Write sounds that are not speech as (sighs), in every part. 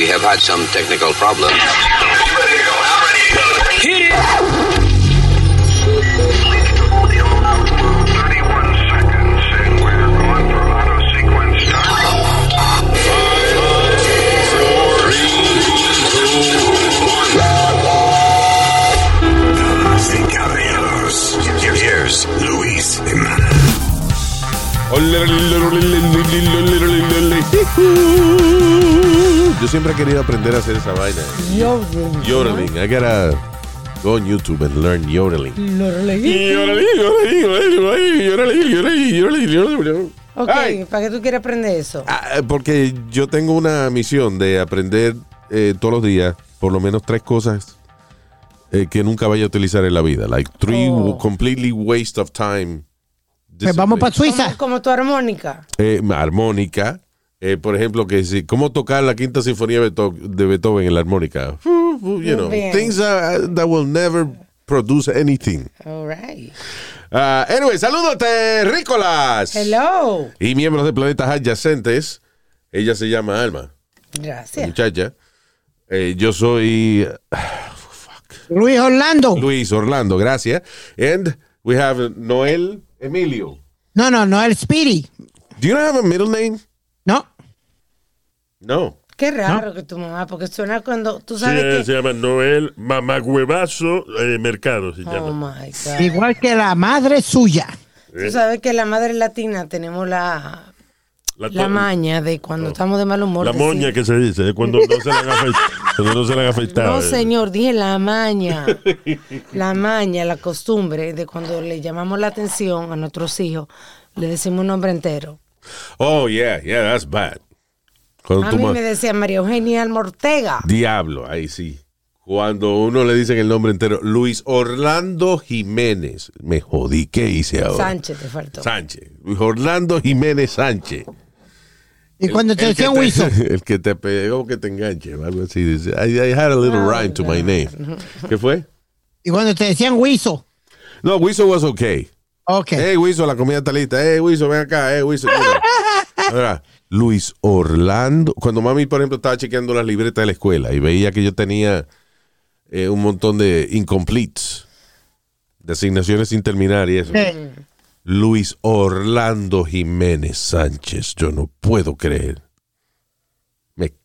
We have had some technical problems. Hit it! Luis Jimenez. Yo siempre he querido aprender a hacer esa vaina. Yodeling. Yodeling. I gotta go on YouTube and learn yodeling. Ok, Ay. ¿para qué tú quieres aprender eso? Ah, porque yo tengo una misión de aprender eh, todos los días por lo menos tres cosas eh, que nunca vaya a utilizar en la vida. Like three Oh. completely waste of time. Pues vamos para. Suiza. Como, como tu armónica. Eh, armónica. Eh, por ejemplo, que si, cómo tocar la quinta sinfonía de Beetho- de Beethoven en la armónica. You know, things that, that will never produce anything. All right. Ah, anyway, saludos, terrícolas. Hello. Y miembros de planetas adyacentes. Ella se llama Alma, Gracias. muchacha. Eh, yo soy Luis Orlando. Luis Orlando, gracias. And we have Noel Emilio. No, no, no, el Speedy. Do you not have a middle name? No. No. Qué raro que tu mamá, porque suena cuando tú Sí, sabes eh, que... se llama Noel Mamagüevazo eh, Mercado. Se Oh llama. my God. Igual que la madre suya. Tú sabes que la madre latina tenemos la, la maña de cuando estamos de mal humor. La decir- moña que se dice, es cuando no se le han (laughs) afeitado. cuando no se le han afeitado. No, eh. señor, dije la maña. La maña, la costumbre de cuando le llamamos la atención a nuestros hijos, le decimos un nombre entero. Oh, yeah, yeah, that's bad. Cuando A mí me decía María Eugenia Alma Ortega. Diablo, ahí sí. Cuando uno le dicen el nombre entero, Luis Orlando Jiménez. Me jodí, ¿qué hice ahora? Sánchez te faltó. Sánchez. Luis Orlando Jiménez Sánchez. Y cuando te decían Wiso. (laughs) El que te pegó que te enganche, o algo así. Dice, I, I had a little Oh, rhyme to my name. ¿Qué fue? Y cuando te decían Wiso. No, Wiso was okay. Ok. Hey, Wiso, la comida está lista. Hey, Wiso, ven acá. Hey, Wiso. Ahora, (laughs) Luis Orlando. Cuando mami, por ejemplo, estaba chequeando las libretas de la escuela y veía que yo tenía eh, un montón de incompletes, de asignaciones sin terminar y eso. Luis Orlando Jiménez Sánchez. Yo no puedo creer.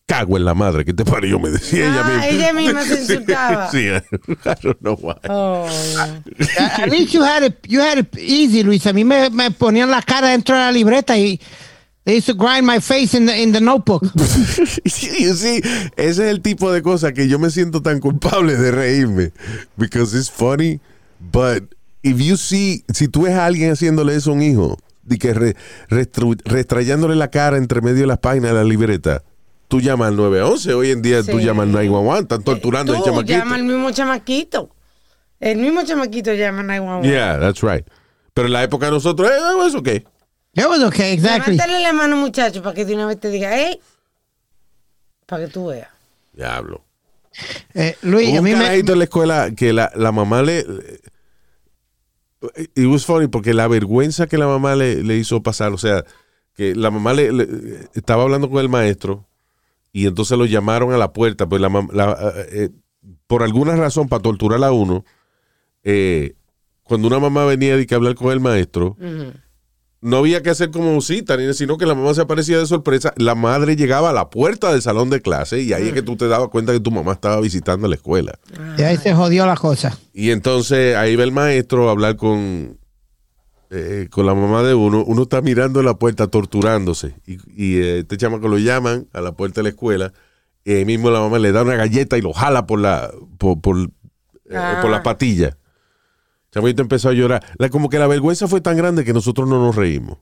Cago en la madre que te parió, me decía ella Ah, misma. ella misma se (laughs) insultaba. sí, I don't know why. Oh. At least you had it, you had it easy, Luis. A mí me, me ponían la cara dentro de la libreta y they used to grind my face in the, in the notebook. (laughs) You see, ese es el tipo de cosa que yo me siento tan culpable de reírme. Because it's funny, but if you see, si tú ves a alguien haciéndole eso a un hijo, de que re- restru- restrayándole la cara entre medio de las páginas de la libreta, tú llamas al 911. Hoy en día tú llamas al 911, están torturando al Tú chamaquito. llama al mismo chamaquito. El mismo chamaquito llama a 911. Yeah, that's right. Pero en la época de nosotros, eh, eso qué. It was okay, exactly. Levántale la mano, muchacho, para que de una vez te diga, hey, para que tú veas. Diablo. Eh, Luis, Hubo a un mí me, carajito en la escuela que la, la mamá le. It was funny porque la vergüenza que la mamá le, le hizo pasar, o sea, que la mamá le, le- estaba hablando con el maestro y entonces lo llamaron a la puerta, pues la, mam- la, eh, eh, por alguna razón, para torturar a uno, eh, cuando una mamá venía de que hablar con el maestro, no había que hacer como cita, sino que la mamá se aparecía de sorpresa. La madre llegaba a la puerta del salón de clase y ahí es que tú te dabas cuenta que tu mamá estaba visitando la escuela. y ahí se jodió la cosa. Y entonces ahí va el maestro a hablar con, eh, con la mamá de uno. Uno está mirando la puerta torturándose. Y, y eh, este chamaco lo llaman a la puerta de la escuela. Y ahí mismo la mamá le da una galleta y lo jala por la, por, por, eh, Ah. por la patilla. El chamito empezó a llorar. La- como que la vergüenza fue tan grande que nosotros no nos reímos.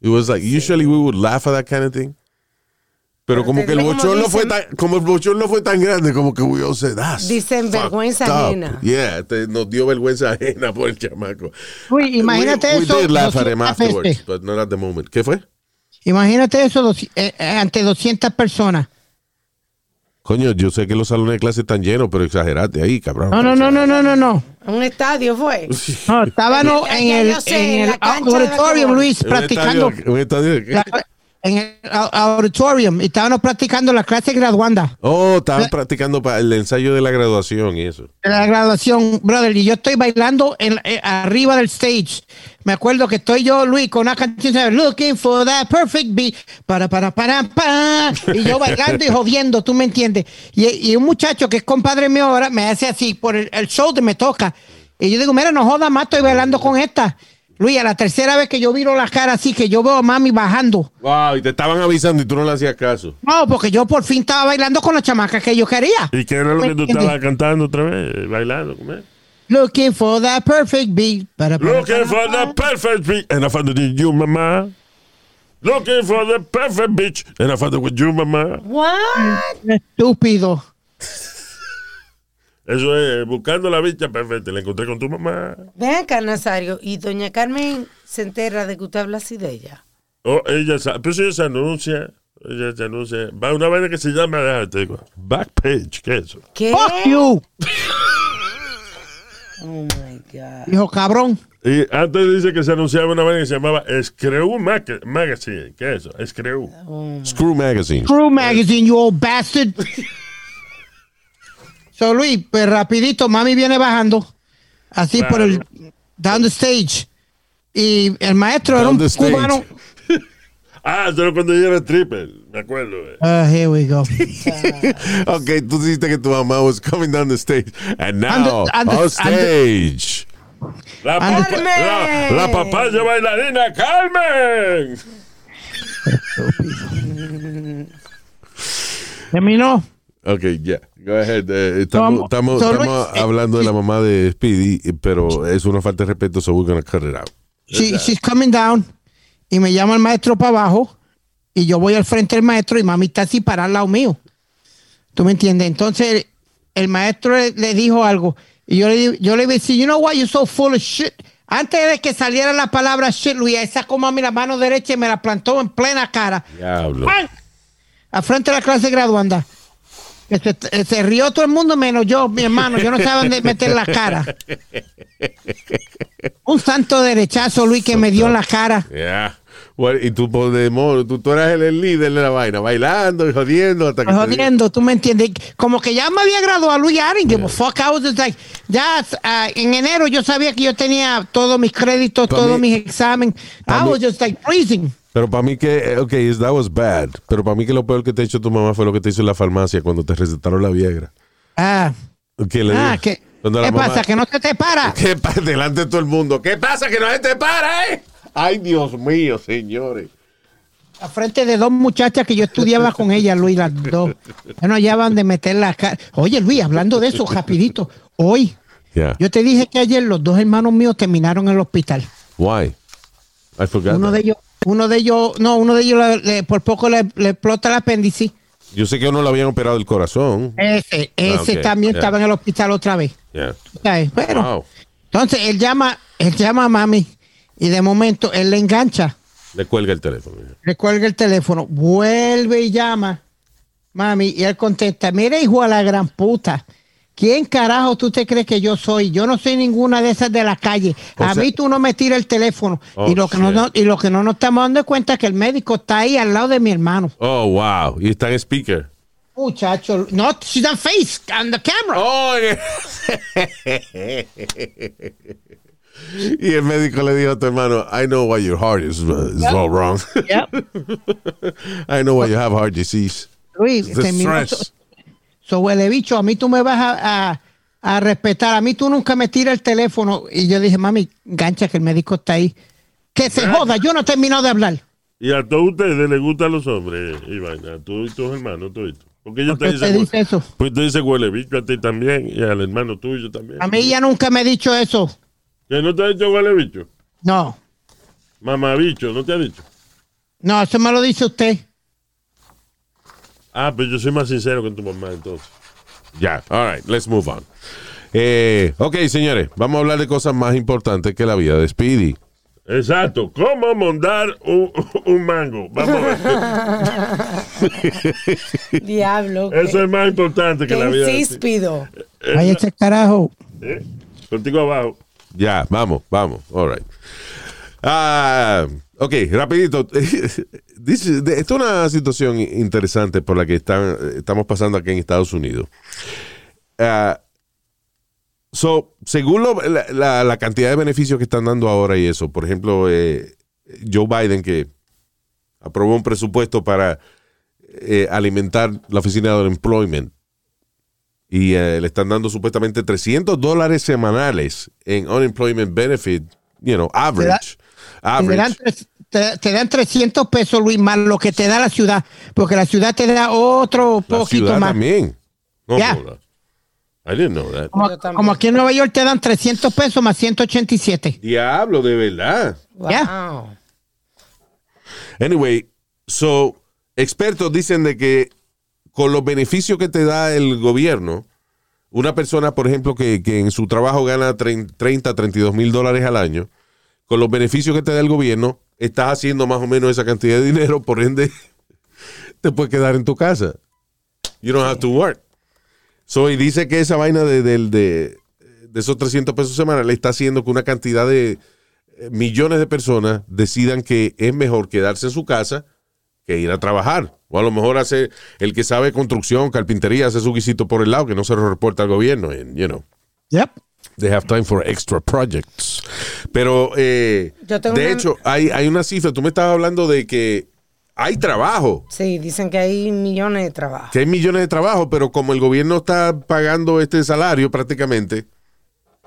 It was like, usually we would laugh at that kind of thing. Pero como que el como bochorno fue tan, como el bochorno fue tan grande, como que we all said, "That's Dicen vergüenza up". ajena. Yeah, te- nos dio vergüenza ajena por el chamaco. Luis, imagínate we, we eso. did laugh at him 200 afterwards, veces. (laughs) but not at the moment. ¿Qué fue? Imagínate eso eh, eh, ante 200 personas. Coño, yo sé que los salones de clase están llenos, pero exagerate ahí, cabrón. No, no, no, no, no, no, no. Un estadio fue. (laughs) No, estábamos Ya, en el, en en el cancha de auditorium. Luis, Un practicando. estadio- un estadio de- la- en el au- auditorium y estábamos practicando la clase graduanda Oh, estaban practicando para el ensayo de la graduación y eso. de la graduación, brother, y yo estoy bailando en, eh, arriba del stage. Me acuerdo que estoy yo, Luis, con una canción llama Looking for that perfect beat, para, para, para, para, y yo bailando y jodiendo, tú me entiendes. Y, y un muchacho que es compadre mío ahora me hace así, por el, el shoulder me toca. Y yo digo, mira, no joda más, estoy bailando con esta. Luis, a la tercera vez que yo viro la cara así, que yo veo a mami bajando. Wow, y te estaban avisando y tú no le hacías caso. No, porque yo por fin estaba bailando con la chamaca que yo quería. ¿Y qué era lo ¿Me que tú estabas cantando otra vez? Bailando, ¿cómo es? Looking for that perfect beat. Para, para, Looking for the perfect beach, and I found it in you, mama. Looking for the perfect beach, and I found it with you, mama. What? Estúpido. Eso es, buscando la bicha perfecta, la encontré con tu mamá. Ven acá, Nazario. Y doña Carmen se entera de que usted habla así de ella. Oh, ella sabe, pues ella se anuncia, ella se anuncia. Va a una vaina que se llama, déjame te digo, Backpage, ¿qué es eso? ¿Qué? Fuck you, (laughs) Oh my God. hijo cabrón. Y antes dice que se anunciaba una vaina que se llamaba Screw Magazine, ¿qué es eso? Screw. Screw Magazine. True Magazine, you old bastard. (laughs) So Luis, pues rapidito, mami viene bajando, así por el down the stage. Y el maestro era Down un the stage. cubano. (laughs) Ah, eso era cuando yo era stripper, me acuerdo. eh. Ah, here we go. (laughs) Ok, tú dijiste que tu mamá was coming down the stage. And now, And the- and the- on stage. La, papa- la, la papaya bailarina Carmen. (laughs) Terminó. Ok, ya. Go ahead. Eh, estamos eh, hablando de la mamá de Speedy, pero es una falta de respeto, so we're gonna cut it out. She- she's coming down. Y me llama el maestro para abajo. Y yo voy al frente del maestro y mami está así para al lado mío. ¿Tú me entiendes? Entonces el maestro le, le dijo algo. Y yo le, yo le iba a decir, you know what, you're so full of shit. Antes de que saliera la palabra shit, Luis, esa como a mí la mano derecha y me la plantó en plena cara. Diablo. Al frente de la clase graduanda. Se, eh, se rió todo el mundo menos yo, mi hermano. Yo no sabía dónde meter la cara. Un santo derechazo, Luis, que me dio en la cara. Yeah. Bueno, y tú, por demonio, tú, tú eras el, el líder de la vaina, bailando y jodiendo hasta que. Jodiendo, tú me entiendes. Como que ya me había graduado, Luis. I didn't give a fuck. I was just like, ya ah, en enero yo sabía que yo tenía todos mis créditos, Pa' todos mí- mis exámenes. I mí- was just like freezing. Pero para mí que, eh, ok, that was bad. Pero para mí que lo peor que te ha hecho tu mamá fue lo que te hizo en la farmacia cuando te recetaron la Viagra. Ah, Que le ah dijo- ¿qué, ¿qué mamá- pasa? Que no se te para. (laughs) ¿Qué pasa? Delante de todo el mundo. ¿Qué pasa? Que no se te para, ¿eh? Ay, Dios mío, señores. A frente de dos muchachas que yo estudiaba con ellas, Luis, las dos. Ya no hallaban de meter la cara. Oye, Luis, hablando de eso, rapidito. Hoy, Yeah. yo te dije que ayer los dos hermanos míos terminaron en el hospital. Why? I forgot. Uno that. de ellos, uno de ellos, no, uno de ellos le- le- por poco le, le explota el apéndice. Yo sé que uno le habían operado el corazón. Ese, ese ok, también estaba en el hospital otra vez. Yeah. Pero, Wow. entonces él llama, él llama a mami y de momento él le engancha, Le cuelga el teléfono. le cuelga el teléfono, vuelve y llama, mami, y él contesta, mira hijo a la gran puta, ¿quién carajo tú te crees que yo soy? Yo no soy ninguna de esas de la calle. O a sea- mí tú no me tiras el teléfono. Oh, y, lo que no, no- y lo que no nos estamos dando cuenta es que el médico está ahí al lado de mi hermano. Oh, wow. Y está en speaker. Muchacho, no, she's on face, on the camera. Oh, y el médico le dijo a tu hermano, I know why your heart is, uh, is all wrong. Yep. (laughs) I know why you have heart disease. Luis, The terminó stress. So, huele bicho, a mí tú me vas a, a- a respetar. A mí tú nunca me tiras el teléfono. Y yo dije, mami, gancha que el médico está ahí. Que se joda, yo no he terminado de hablar. Y a todos ustedes les gustan los hombres, vaina, a tú y tus hermanos, tú y tú. Porque ellos ¿Por qué te dicen, dice eso? pues te dicen huele bicho a ti también, y al hermano tuyo también. A mí ella nunca me ha dicho eso. ¿Que no te ha dicho huele bicho? No, Mamá bicho, ¿no te ha dicho? no, eso me lo dice usted. Ah, pues yo soy más sincero con tu mamá entonces. Ya, all right, let's move on. Eh, ok, señores, vamos a hablar de cosas más importantes que la vida de Speedy. Exacto, ¿cómo mondar un, (laughs) un mango? Vamos a ver. (laughs) Diablo. Eso es más importante que la vida. de- insíspido. Vaya ese carajo. ¿Eh? Contigo abajo. Ya, vamos, vamos, all right. Ah, ok, rapidito. (laughs) Dice- de- Esta es una situación interesante por la que están- estamos pasando aquí en Estados Unidos. Ah, so, según lo- la, la- la cantidad de beneficios que están dando ahora y eso, por ejemplo, eh, Joe Biden que aprobó un presupuesto para eh, alimentar la oficina de employment y eh, le están dando supuestamente 300 dólares semanales en unemployment benefit, you know, average. Te dan, te- te dan 300 pesos, Luis, más lo que te da la ciudad, porque la ciudad te da otro La poquito ciudad más. también. No, Yeah. I didn't know that. Como, como aquí en Nueva York te dan 300 pesos más 187. Diablo, de verdad. Wow. Ya. Anyway, so, expertos dicen de que con los beneficios que te da el gobierno, una persona, por ejemplo, que, que en su trabajo gana 30, 32 mil dólares al año, con los beneficios que te da el gobierno, estás haciendo más o menos esa cantidad de dinero, por ende, (laughs) te puedes quedar en tu casa. You don't have to work. So, y dice que esa vaina de, del- de, de esos 300 pesos semanales está haciendo que una cantidad de eh, millones de personas decidan que es mejor quedarse en su casa que ir a trabajar. O a lo mejor hace el que sabe construcción, carpintería, hace su guisito por el lado, que no se lo reporta al gobierno. And, you know, Yep. They have time for extra projects. Pero, eh, Yo tengo de una- hecho, hay, hay una cifra. Tú me estabas hablando de que hay trabajo, Sí, dicen que hay millones de trabajos. que hay millones de trabajos, pero como el gobierno está pagando este salario prácticamente,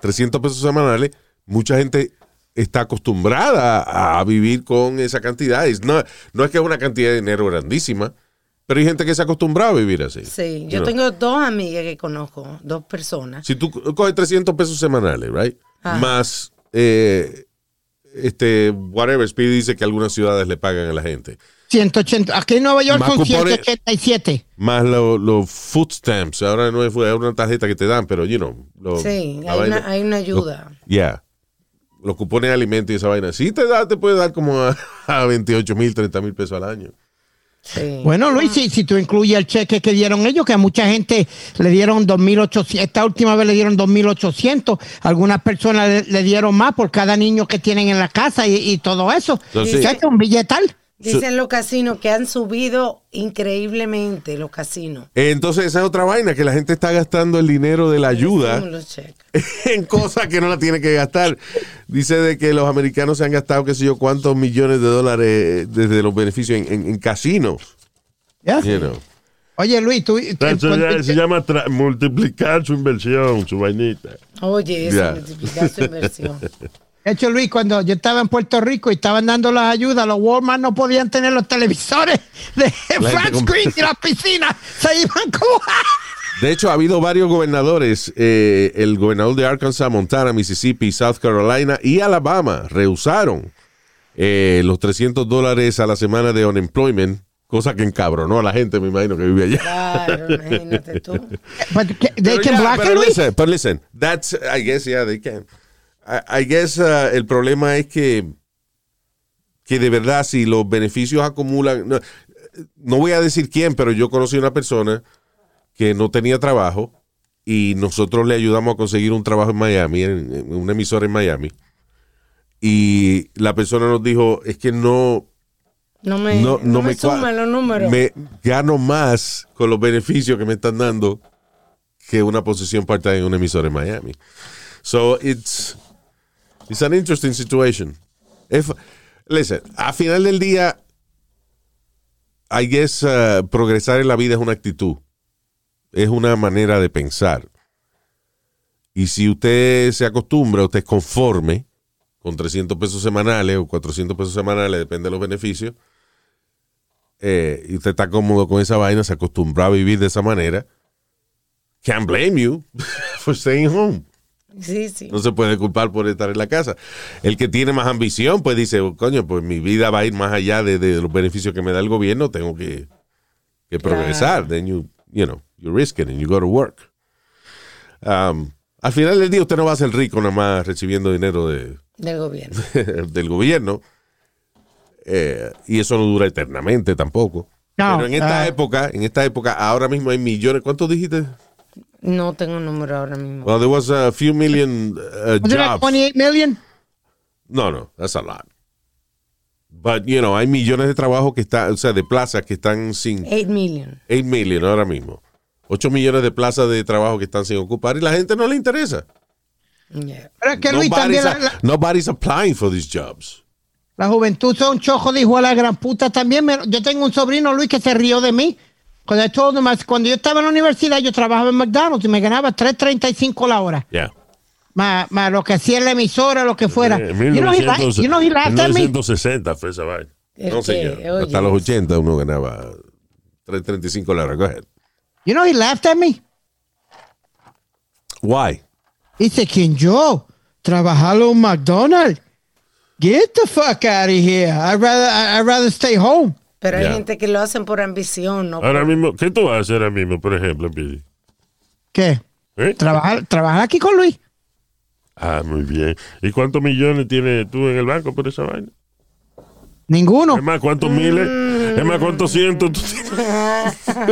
300 pesos semanales, mucha gente está acostumbrada a vivir con esa cantidad. No, no es que es una cantidad de dinero grandísima, pero hay gente que se ha acostumbrado a vivir así. Sí, yo know. tengo dos amigas que conozco, dos personas. Si tú co- coges 300 pesos semanales, right? Ajá. Más, eh, este, whatever, Speedy dice que algunas ciudades le pagan a la gente. 180. Aquí en Nueva York Más son cupones. 187. Más los los food stamps. Ahora no es, es una tarjeta que te dan, pero, you know. lo- Sí, hay vaina- una, hay una ayuda. Yeah. Los cupones de alimento y esa vaina. Sí te da, te puede dar como a, (laughs) a 28 mil, 30 mil pesos al año. Sí. Bueno, Luis, si, si tú incluyes el cheque que dieron ellos, que a mucha gente le dieron 2.800, esta última vez le dieron 2.800, algunas personas le, le dieron más por cada niño que tienen en la casa y, y todo eso. Entonces- que un billetal. Dicen los casinos que han subido increíblemente los casinos. Entonces, esa es otra vaina, que la gente está gastando el dinero de la ayuda (laughs) en cosas que no la tiene que gastar. Dice de que los americanos se han gastado, qué sé yo, cuántos millones de dólares eh, desde los beneficios en, en- en casinos. know. Oye, Luis, tú... tú- Eso ya- se llama multiplicar su inversión, su vainita. Oye, eso multiplicar su inversión. (laughs) De hecho, Luis, cuando yo estaba en Puerto Rico y estaban dando las ayudas, los Walmart no podían tener los televisores de La flat screen y las piscinas se iban como... De hecho, ha habido varios gobernadores, eh, el gobernador de Arkansas, Montana, Mississippi, South Carolina y Alabama rehusaron eh, los 300 dólares a la semana de unemployment, cosa que encabronó a la gente, me imagino, que vive allá. Claro, imagínate tú. But they Pero can it, pero Luis. listen, pero listen, that's, I guess, yeah, they can. I, I guess uh, el problema es que, que de verdad, si los beneficios acumulan, no, no voy a decir quién, pero yo conocí una persona que no tenía trabajo y nosotros le ayudamos a conseguir un trabajo en Miami, en, en una emisora en Miami. Y la persona nos dijo, es que no, No me, no, no me, me, suman los números. Me gano más con los beneficios que me están dando que una posición part-time en una emisora en Miami. So it's it's an interesting situation. If, listen, a final del día, I guess uh, progresar en la vida es una actitud, es una manera de pensar. Y si usted se acostumbra, usted es conforme con 300 pesos semanales o 400 pesos semanales, depende de los beneficios, eh, y usted está cómodo con esa vaina, se acostumbra a vivir de esa manera, can't blame you (laughs) for staying home. Sí, sí. No se puede culpar por estar en la casa. El que tiene más ambición, pues dice, oh, coño, pues mi vida va a ir más allá de, de los beneficios que me da el gobierno, tengo que, que progresar. Then you, you know, you risk it and you go to work. Um, al final del día usted no va a ser rico nada más recibiendo dinero de, Del gobierno. (laughs) del gobierno. Eh, y eso no dura eternamente tampoco. No, Pero en esta ah. época, en esta época, ahora mismo hay millones. ¿Cuántos dijiste? No tengo un número ahora mismo. Well, there was a few million uh, Was it like jobs. 28 million? No, no, that's a lot. But, you know, hay millones de trabajos que están, o sea, de plazas que están sin 8 million. 8 million ahora mismo. 8 millones de plazas de trabajo que están sin ocupar y la gente no le interesa. Yeah. Pero es que Luis Nobody's, también la, a- la- nobody's applying for these jobs. la juventud son chojos de hijo a la gran puta también. me- yo tengo un sobrino Luis que se rió de mí. Cuando, I told cuando yo estaba en la universidad, yo trabajaba en McDonald's y me ganaba 3.35 la hora. Yeah. Más, más lo que hacía en la emisora, lo que fuera. Eh, you, know he 1900 you know he laughed at me. 1960 fue esa vaina. No, señor. oye, Hasta los 80 uno ganaba 3.35 la hora. Go ahead. You know he laughed at me. Why? Dice, ¿quién yo? Trabajar en McDonald's. Get the fuck out of here. I'd rather, I'd rather stay home. Pero hay Yeah. gente que lo hacen por ambición, ¿no? Ahora mismo, ¿qué tú haces ahora mismo, por ejemplo, Pidi? ¿Qué? ¿Eh? Trabajar, trabajar aquí con Luis. Ah, muy bien. ¿Y cuántos millones tienes tú en el banco por esa vaina? Ninguno. Es más, ¿cuántos miles? Es más, ¿cuántos cientos tú tienes? (laughs)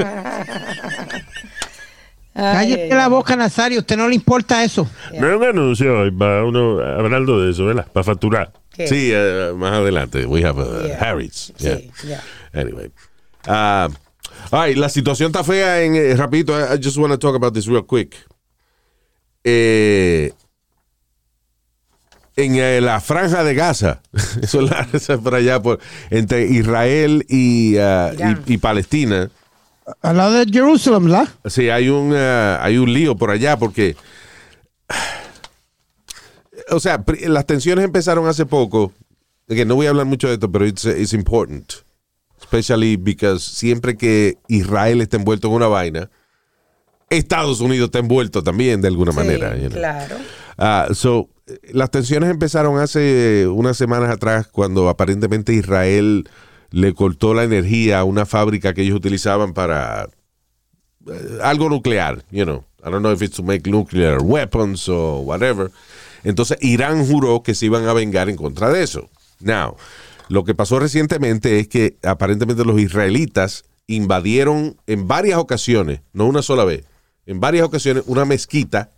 Cállate la boca, Nazario. Usted no le importa eso. No es un anuncio hoy, va uno hablando de eso, ¿verdad? Para facturar. ¿Qué? Sí, eh, más adelante. We have uh, Yeah. Harry's. Yeah. Sí. Anyway. Uh, all right, la situación está fea en eh, rapidito. I, I just want to talk about this real quick. Eh, en eh, la franja de Gaza, (laughs) eso es la- es por allá, por, entre Israel y, uh, y, y Palestina. Al lado de Jerusalén, ¿verdad? Sí, hay un, uh, hay un lío por allá porque. (sighs) O sea, las tensiones empezaron hace poco. Que no voy a hablar mucho de esto, pero it's, it's important. Especially because siempre que Israel está envuelto en una vaina, Estados Unidos está envuelto también de alguna Sí, manera. you know. claro. Ah, so, las tensiones empezaron hace unas semanas atrás cuando aparentemente Israel le cortó la energía a una fábrica que ellos utilizaban para eh, algo nuclear, you know. I don't know if it's to make nuclear weapons or whatever. Entonces Irán juró que se iban a vengar en contra de eso. Now, lo que pasó recientemente es que aparentemente los israelitas invadieron en varias ocasiones, no una sola vez, en varias ocasiones una mezquita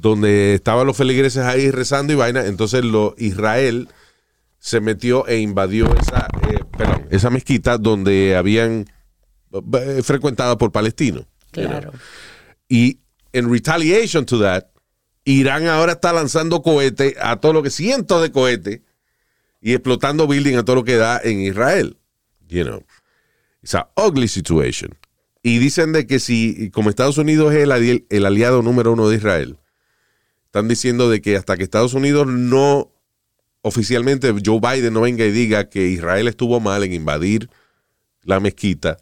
donde estaban los feligreses ahí rezando y vaina. Entonces lo, Israel se metió e invadió esa, eh, perdón, esa mezquita donde habían eh, frecuentada por palestinos. you know. Claro. Y en retaliation to that, Irán ahora está lanzando cohetes a todo lo que, cientos de cohetes, y explotando building a todo lo que da en Israel. You know, it's a ugly situation. Y dicen de que si, como Estados Unidos es el, ali- el aliado número uno de Israel, están diciendo de que hasta que Estados Unidos no, oficialmente Joe Biden no venga y diga que Israel estuvo mal en invadir la mezquita,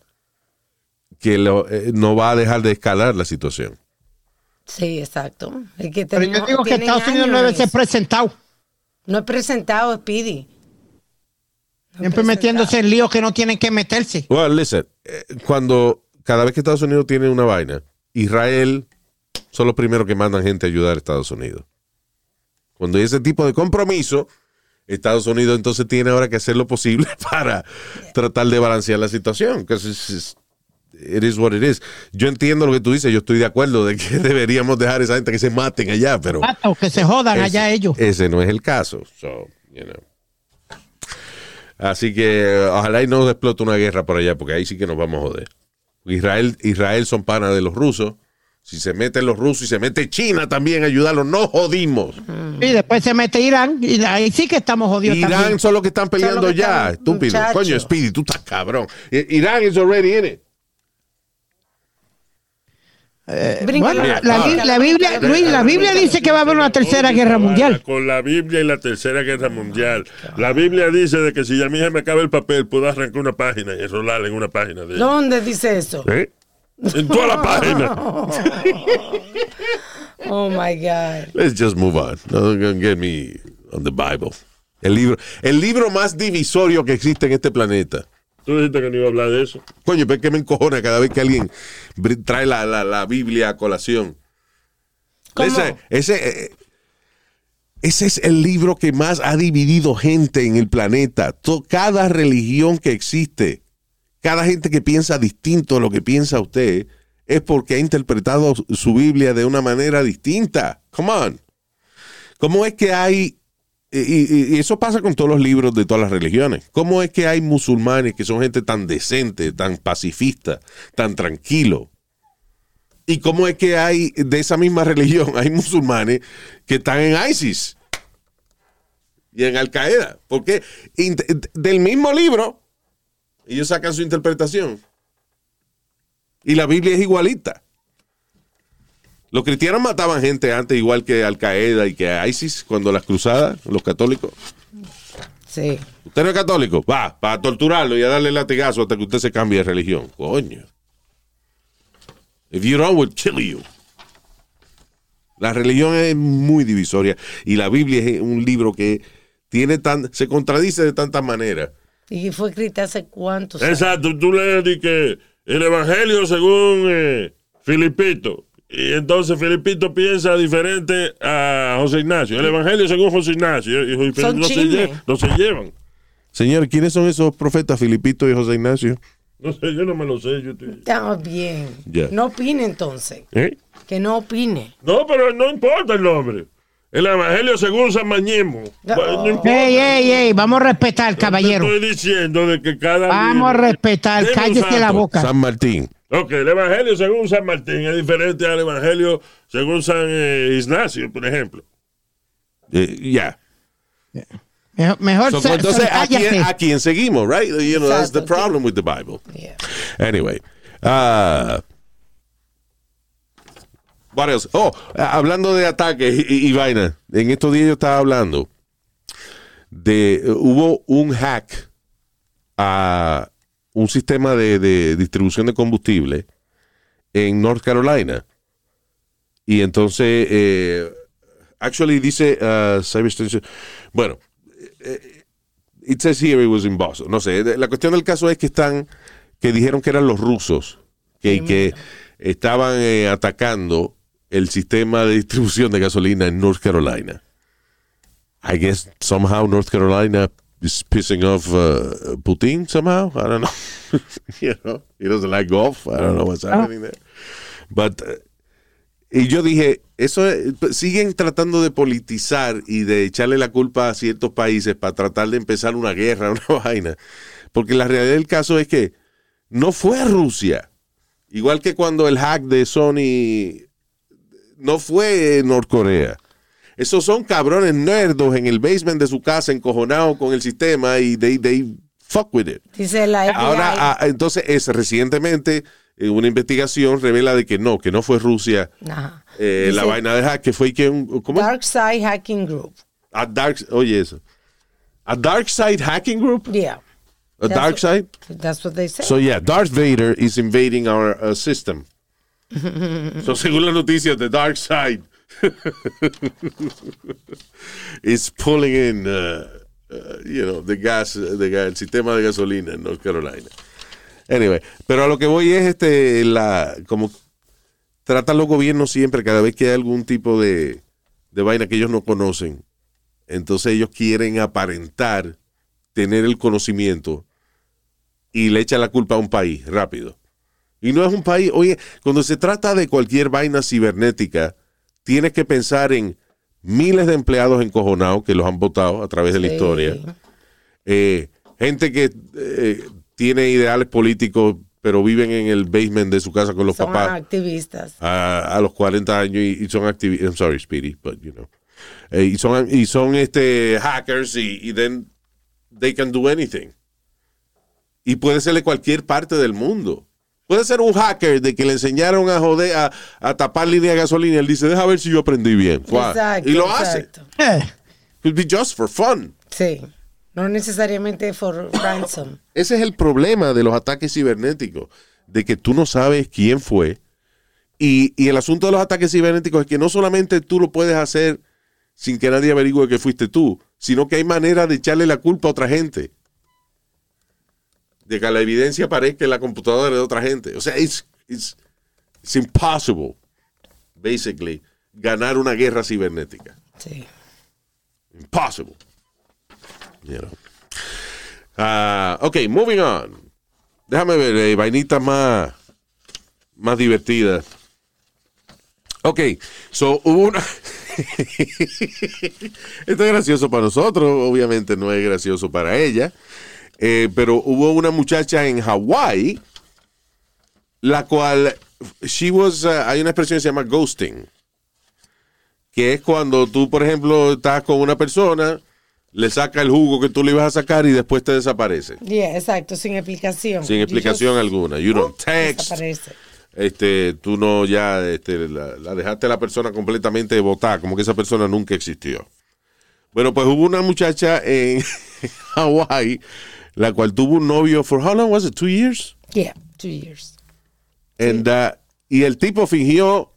que lo- eh, no va a dejar de escalar la situación. Sí, exacto. Es que Pero yo tenemos- digo que Estados Unidos no debe ser presentado. No es presentado, Speedy. Siempre metiéndose en líos que no tienen que meterse. Well, listen, eh, cuando cada vez que Estados Unidos tiene una vaina, Israel son los primeros que mandan gente a ayudar a Estados Unidos. Cuando hay ese tipo de compromiso, Estados Unidos entonces tiene ahora que hacer lo posible (laughs) para tratar de balancear la situación. It is what it is. Yo entiendo lo que tú dices, yo estoy de acuerdo de que (laughs) deberíamos dejar a esa gente que se maten allá, pero O que se jodan ese- allá ellos. Ese no es el caso. So, you know. Así que ojalá y no explote una guerra por allá, porque ahí sí que nos vamos a joder. Israel, Israel son panas de los rusos. Si se meten los rusos y se mete China también a ayudarlos, no jodimos. Y después se mete Irán y ahí sí que estamos jodidos Irán también. son los que están peleando que ya, están, estúpido. muchacho. Coño, Speedy, tú estás cabrón. Irán is already in it. Brinca Bueno, la- la, Ah. Bi- la Biblia, Luis, la Biblia dice que va a haber una tercera guerra mundial. Con la Biblia y la tercera guerra mundial. La Biblia dice de que si a mí se me acaba el papel, puedo arrancar una página y enrolarla en una página de ¿Dónde dice eso? ¿Eh? En toda la (laughs) página. (laughs) Oh my God. Let's just move on. No don't get me on the Bible. El libro, el libro más divisorio que existe en este planeta. Tú dijiste que no iba a hablar de eso. Coño, pero es que me encojona cada vez que alguien trae la, la- la Biblia a colación. ¿Cómo? Ese, ese, eh, ese es el libro que más ha dividido gente en el planeta. Cada religión que existe, cada gente que piensa distinto a lo que piensa usted, es porque ha interpretado su Biblia de una manera distinta. Come on. ¿Cómo es que hay y, y- eso pasa con todos los libros de todas las religiones. ¿Cómo es que hay musulmanes que son gente tan decente, tan pacifista, tan tranquilo? ¿Y cómo es que hay de esa misma religión, hay musulmanes que están en ISIS y en Al Qaeda? Porque del mismo libro, ellos sacan su interpretación. Y la Biblia es igualita. Los cristianos mataban gente antes, igual que Al Qaeda y que ISIS, cuando las cruzadas, los católicos. Sí. Usted no es católico, va, para torturarlo y a darle latigazo hasta que usted se cambie de religión. Coño. If you don't, we'll kill you. La religión es muy divisoria y la Biblia es un libro que tiene tan, se contradice de tantas maneras. Y fue escrita hace cuántos años. Exacto, tú lees que el evangelio según eh, Filipito. Y entonces Filipito piensa diferente a José Ignacio. El evangelio según José Ignacio. Y, Son no, se no llevan. Señor, ¿quiénes son esos profetas Filipito y José Ignacio? No sé, yo no me lo sé. Yo estoy- Está bien. Ya. No opine entonces. ¿Eh? Que no opine. No, pero no importa el nombre. El evangelio según San Mañemo. No. No importa. Ey, ey, ey, vamos a respetar, caballero. Te estoy diciendo de que cada Vamos a respetar, cállese la boca. San Martín. Ok, el evangelio según San Martín es diferente al evangelio según San eh, Ignacio, por ejemplo. Eh, Ya. Mejor, mejor So, se- entonces, ¿a quién, cállate. a quién seguimos, right? You know, that's the problem with the Bible. Yeah. Anyway. ah, what else? Oh, hablando de ataques y, y vaina. En estos días yo estaba hablando de. hubo un hack a un sistema de, de distribución de combustible en North Carolina. Y entonces. eh, actually dice. uh, cyber bueno. eh, It says here it was in Boston. No sé. La cuestión del caso es que están. Que dijeron que eran los rusos. Que, que estaban eh, atacando el sistema de distribución de gasolina en North Carolina. I guess somehow North Carolina is pissing off uh, Putin somehow. I don't know. (laughs) you know, he doesn't like golf. I don't know what's happening there. But uh, y yo dije, eso es- siguen tratando de politizar y de echarle la culpa a ciertos países para tratar de empezar una guerra, (laughs) una vaina. Porque la realidad del caso es que no fue Rusia. Igual que cuando el hack de Sony no fue Norcorea. Esos son cabrones nerdos en el basement de su casa, encojonados con el sistema y they, they fuck with it. Dice la FBI. Ahora, ah, entonces, es recientemente eh, una investigación revela de que no, que no fue Rusia eh, la vaina de hack, que fue que un, ¿cómo? Dark Side Hacking Group. A dark, oye eso. A dark side hacking group? Yeah. A That's dark what- side? That's what they say. So yeah, Darth Vader is invading our uh, system. (laughs) so según la noticia, the dark side (laughs) is pulling in, uh, uh, you know, the gas, the gas, el sistema de gasolina en North Carolina. Anyway, pero a lo que voy es este, la, como tratan los gobiernos siempre, cada vez que hay algún tipo de, de vaina que ellos no conocen, entonces ellos quieren aparentar tener el conocimiento y le echan la culpa a un país rápido. Y no es un país, oye, cuando se trata de cualquier vaina cibernética, tienes que pensar en miles de empleados encojonados que los han votado a través de la historia. Eh, gente que eh, tiene ideales políticos, pero viven en el basement de su casa con los Son papás activistas. a, a los 40 años y, y son activistas. I'm sorry, Speedy, but you know. Eh, y son, y son este, hackers y, y then they can do anything. Y puede ser de cualquier parte del mundo. Puede ser un hacker de que le enseñaron a joder, a, a tapar línea de gasolina. Él dice, deja ver si yo aprendí bien. Exacto. y lo exacto. Eh, hace. Could be just for fun. Sí. No necesariamente for ransom. (coughs) Ese es el problema de los ataques cibernéticos, de que tú no sabes quién fue. Y, y el asunto de los ataques cibernéticos es que no solamente tú lo puedes hacer sin que nadie averigüe que fuiste tú, sino que hay manera de echarle la culpa a otra gente. De que la evidencia aparezca en la computadora de otra gente. O sea, it's, it's, it's impossible, basically, ganar una guerra cibernética. Sí. Impossible. You know. Ah, ok, moving on. Déjame ver, eh, vainitas más, más divertidas. Ok, so hubo una. (laughs) Esto es gracioso para nosotros, obviamente no es gracioso para ella. Eh, pero hubo una muchacha en Hawái, la cual, she was, uh, hay una expresión que se llama ghosting, que es cuando tú, por ejemplo, estás con una persona, le saca el jugo que tú le ibas a sacar y después te desaparece. Yeah, exacto, sin explicación. Sin explicación alguna. You don't text. Desaparece. Este, tú no ya este, la, la dejaste a la persona completamente botada, como que esa persona nunca existió. Bueno, pues hubo una muchacha en (laughs) Hawái, la cual tuvo un novio for how long was it? Two years? Yeah, two years. And, uh, y el tipo fingió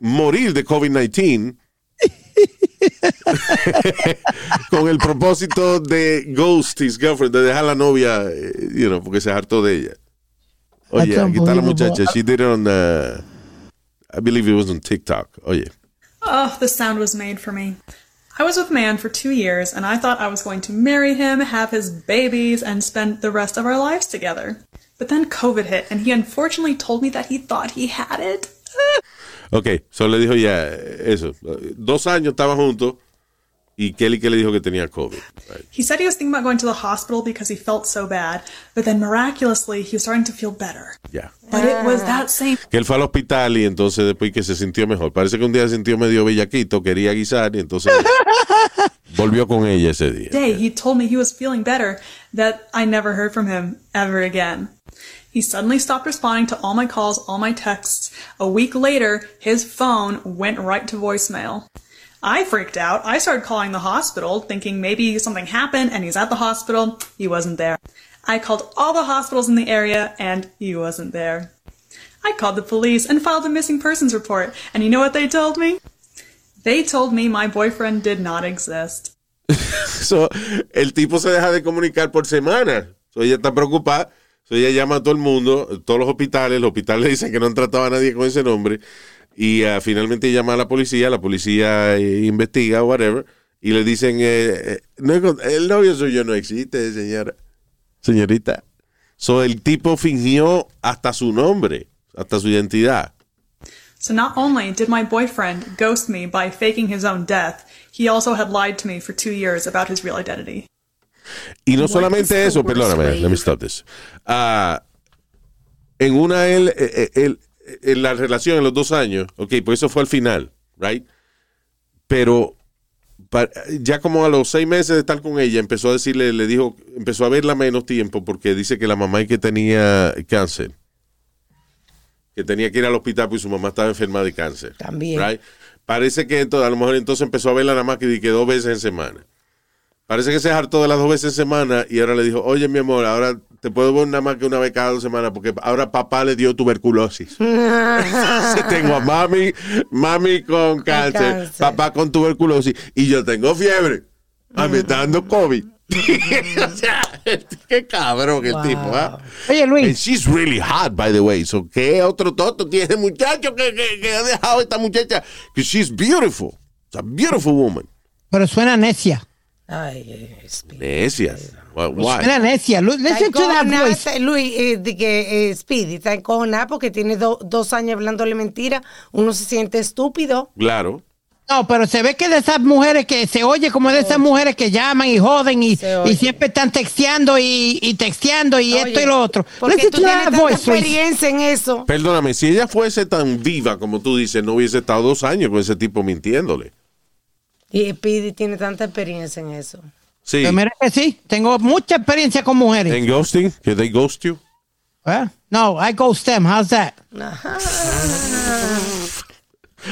morir de COVID-19 (laughs) con el propósito de ghost his girlfriend, de dejar la novia, eh, you know, porque se hartó de ella. Oye, aquí está la muchacha. She did it on, uh, I believe it was on TikTok. Oye. Oh, this sound was made for me. I was with a man for two years, and I thought I was going to marry him, have his babies, and spend the rest of our lives together. But then COVID hit, and he unfortunately told me that he thought he had it. (laughs) Ok, solo le dijo ya eso. Dos años estaban juntos y Kelly que le dijo que tenía COVID. Right. He said he was thinking about going to the hospital because he felt so bad, but then miraculously he was starting to feel better. Ya. But it was that same Que él fue al hospital y entonces después que se sintió mejor. Parece que un día se sintió medio bellaquito, quería guisar y entonces (laughs) volvió con ella ese día. day he told me he was feeling better that I never heard from him ever again. He suddenly stopped responding to all my calls, all my texts. A week later, his phone went right to voicemail. I freaked out. I started calling the hospital, thinking maybe something happened and he's at the hospital. He wasn't there. I called all the hospitals in the area and he wasn't there. I called the police and filed a missing persons report. And you know what they told me? They told me my boyfriend did not exist. (laughs) So, el tipo se deja de comunicar por semana. So, ella está preocupada. So, ella llama a todo el mundo, todos los hospitales. Los hospitales dicen que no han tratado a nadie con ese nombre. Y ah, finalmente llama a la policía. La policía eh, investiga whatever. Y le dicen: eh, eh, no, El novio suyo no existe, señora. Señorita. So, el tipo fingió hasta su nombre, hasta su identidad. So not only did my boyfriend ghost me by faking his own death, he also had lied to me for two years about his real identity. Y no solamente eso, perdóname, let me stop this. Ah, en una, él, eh, eh, él- en la relación en los dos años, ok, pues eso fue al final, right? Pero ya como a los seis meses de estar con ella, empezó a decirle, le dijo, empezó a verla menos tiempo porque dice que la mamá que tenía cáncer. Que tenía que ir al hospital porque su mamá estaba enferma de cáncer. También. right? Parece que entonces, a lo mejor entonces empezó a verla nada más que, que dos veces en semana. Parece que se hartó de las dos veces en semana y ahora le dijo, oye mi amor, ahora te puedo ver nada más que una vez cada dos semanas porque ahora papá le dio tuberculosis. (laughs) Tengo a mami, mami con cáncer, cáncer. papá con tuberculosis y yo tengo fiebre. A mí me está dando COVID. (laughs) o sea, qué cabrón el Wow. tipo, ¿ah? Oye, And Luis, she's really hot, by the way. So, ¿qué otro toto tiene muchacho que, que, que ha dejado esta muchacha? Que she's beautiful. It's a beautiful woman. pero suena necia. Ay, eh, Speedy. Necia. Why? Suena necia. Listen to that voice. está- Luis, eh, que eh, Speedy está encojonada porque tiene do- dos años hablándole mentira. Uno se siente estúpido. Claro. No, pero se ve que de esas mujeres que se oye como de esas mujeres que llaman y joden y, siempre están texteando y, y texteando y esto y lo otro. Porque tú tienes tanta voice, experiencia en eso. Perdóname, si ella fuese tan viva como tú dices, no hubiese estado dos años con ese tipo mintiéndole. Y Speedy tiene tanta experiencia en eso. Sí. Pues mira que sí, tengo mucha experiencia con mujeres. En ghosting, que they ghost you. ¿Eh? No, I ghost them. How's that? Ajá. (laughs)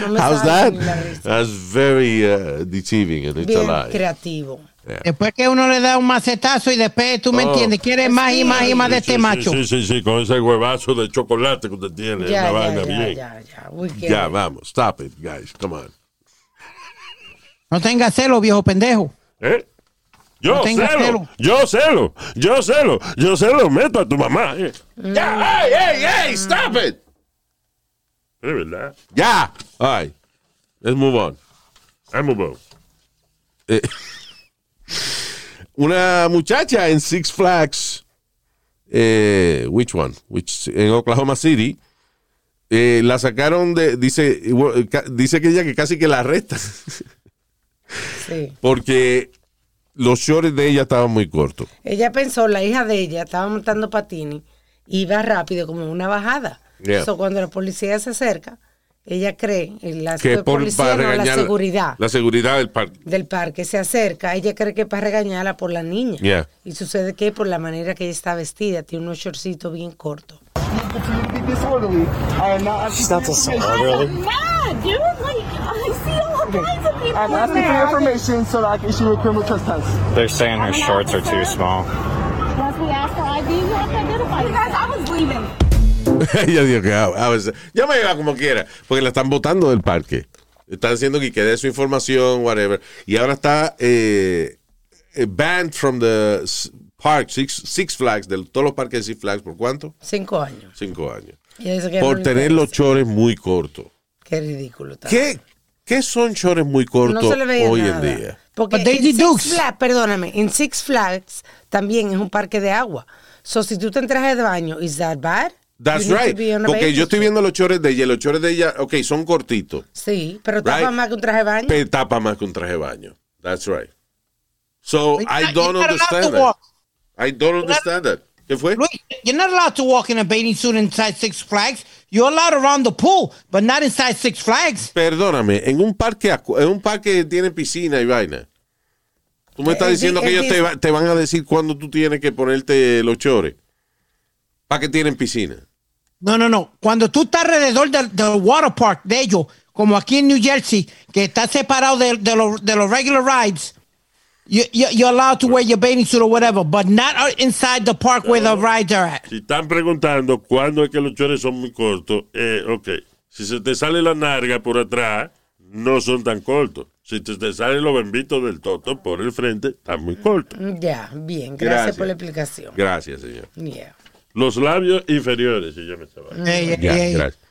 No How's that? That's very uh, deceiving and it's a Bien lie. creativo. Después que uno le da un macetazo y después tú me Oh. entiendes, quieres más y más y más de este Sí, macho. Sí, sí, sí, con ese huevazo de chocolate que usted tiene. Ya, una ya, vaina ya, bien. ya, ya. Ya, vamos. Stop it, guys. Come on. No tengas celo, viejo pendejo. ¿Eh? Yo No tenga celo, celo. yo celo, yo celo, yo celo, meto a tu mamá. eh. Ya, hey, hey, hey, stop it. Es verdad. Ya. All right. Let's move on. I'm about. Eh, (laughs) una muchacha en Six Flags, eh, which one? Which, en Oklahoma City, Eh, la sacaron de, dice, dice que ella que casi que la arrestan. (laughs) Sí. Porque los shorts de ella estaban muy cortos. Ella pensó, la hija de ella estaba montando patini, iba rápido como una bajada. Yeah. So, cuando la policía se acerca, ella cree, la Que por, policía para no, la seguridad La seguridad del parque. del parque se acerca, ella cree que es para regañarla por la niña. Yeah. Y sucede que por la manera que ella está vestida, tiene unos shortcitos bien cortos. She's not kinds of people I'm in asking for information so that I can issue a criminal trespass. They're saying her shorts are too small. Once we asked for ID, we have to identify you guys. I was leaving. (laughs) ella dijo que ah, pues, yo me iba como quiera, porque la están botando del parque. Están diciendo que quede su información, whatever. Y ahora está eh, eh, banned from the park, Six, Six Flags, de todos los parques de Six Flags, ¿por cuánto? Cinco años. Cinco años. Por tener los chores muy cortos. Qué ridículo. ¿Qué, qué son chores muy No cortos veía hoy nada. en día? Porque en Six Dukes. Flags, perdóname, en Six Flags también es un parque de agua. So, si tú te entras de baño, ¿is that bad? That's You right. Porque yo estoy viendo los chores de ella. Los chores de ella, ok, son cortitos. Sí, pero tapa Right. más que un traje de baño. Pero tapa más que un traje de baño. That's right. So I don't not understand that. I don't understand that. ¿Qué fue? Luis, you're not allowed to walk in a bathing suit inside Six Flags. You're allowed around the pool, but not inside Six Flags. Perdóname, en un parque en un parque que tiene piscina y vaina. Tú me estás El diciendo di- que el ellos te, dis- va- te van a decir cuándo tú tienes que ponerte los chores. ¿Para que tienen piscina? No, no, no. Cuando tú estás alrededor del, del water park de ellos, como aquí en New Jersey, que está separado de, de los, de los regular rides, you, you, you're allowed to wear your bathing suit or whatever, but not inside the park where the rides are at. Si están preguntando cuándo es que los chores son muy cortos, eh, ok. Si se te sale la narga por atrás, no son tan cortos. Si te, te salen los bembitos del toto por el frente, están muy cortos. Ya, bien, gracias, Gracias. por la explicación. Gracias, señor. Yeah. Los labios inferiores, esa vaina. Yeah, yeah, Ya, yeah, yeah. gracias.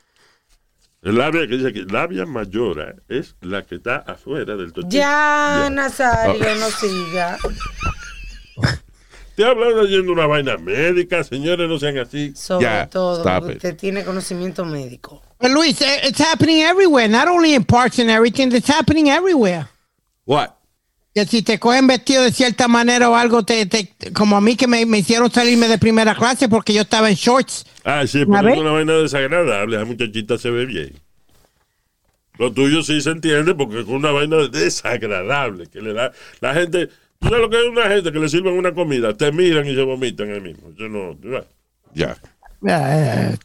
El labio que dice aquí, labia mayora es la que está afuera del totito. Ya, Ya. Nazario, no siga. Estoy hablando yendo una vaina médica, señores, no sean así. Sobre Ya, todo, stop porque it. usted tiene conocimiento médico. But Luis, eh, it's happening everywhere, not only in parks and everything, it's happening everywhere. What? Que si te cogen vestido de cierta manera o algo, te, te- como a mí que me, me hicieron salirme de primera clase porque yo estaba en shorts. Ah, sí, pero es una vaina desagradable. La muchachita se ve bien. Lo tuyo sí se entiende porque es una vaina desagradable que le da la gente. ¿Tú sabes lo que es una gente que le sirven una comida? Te miran y se vomitan ahí mismo. Yo no. Ya. Eh,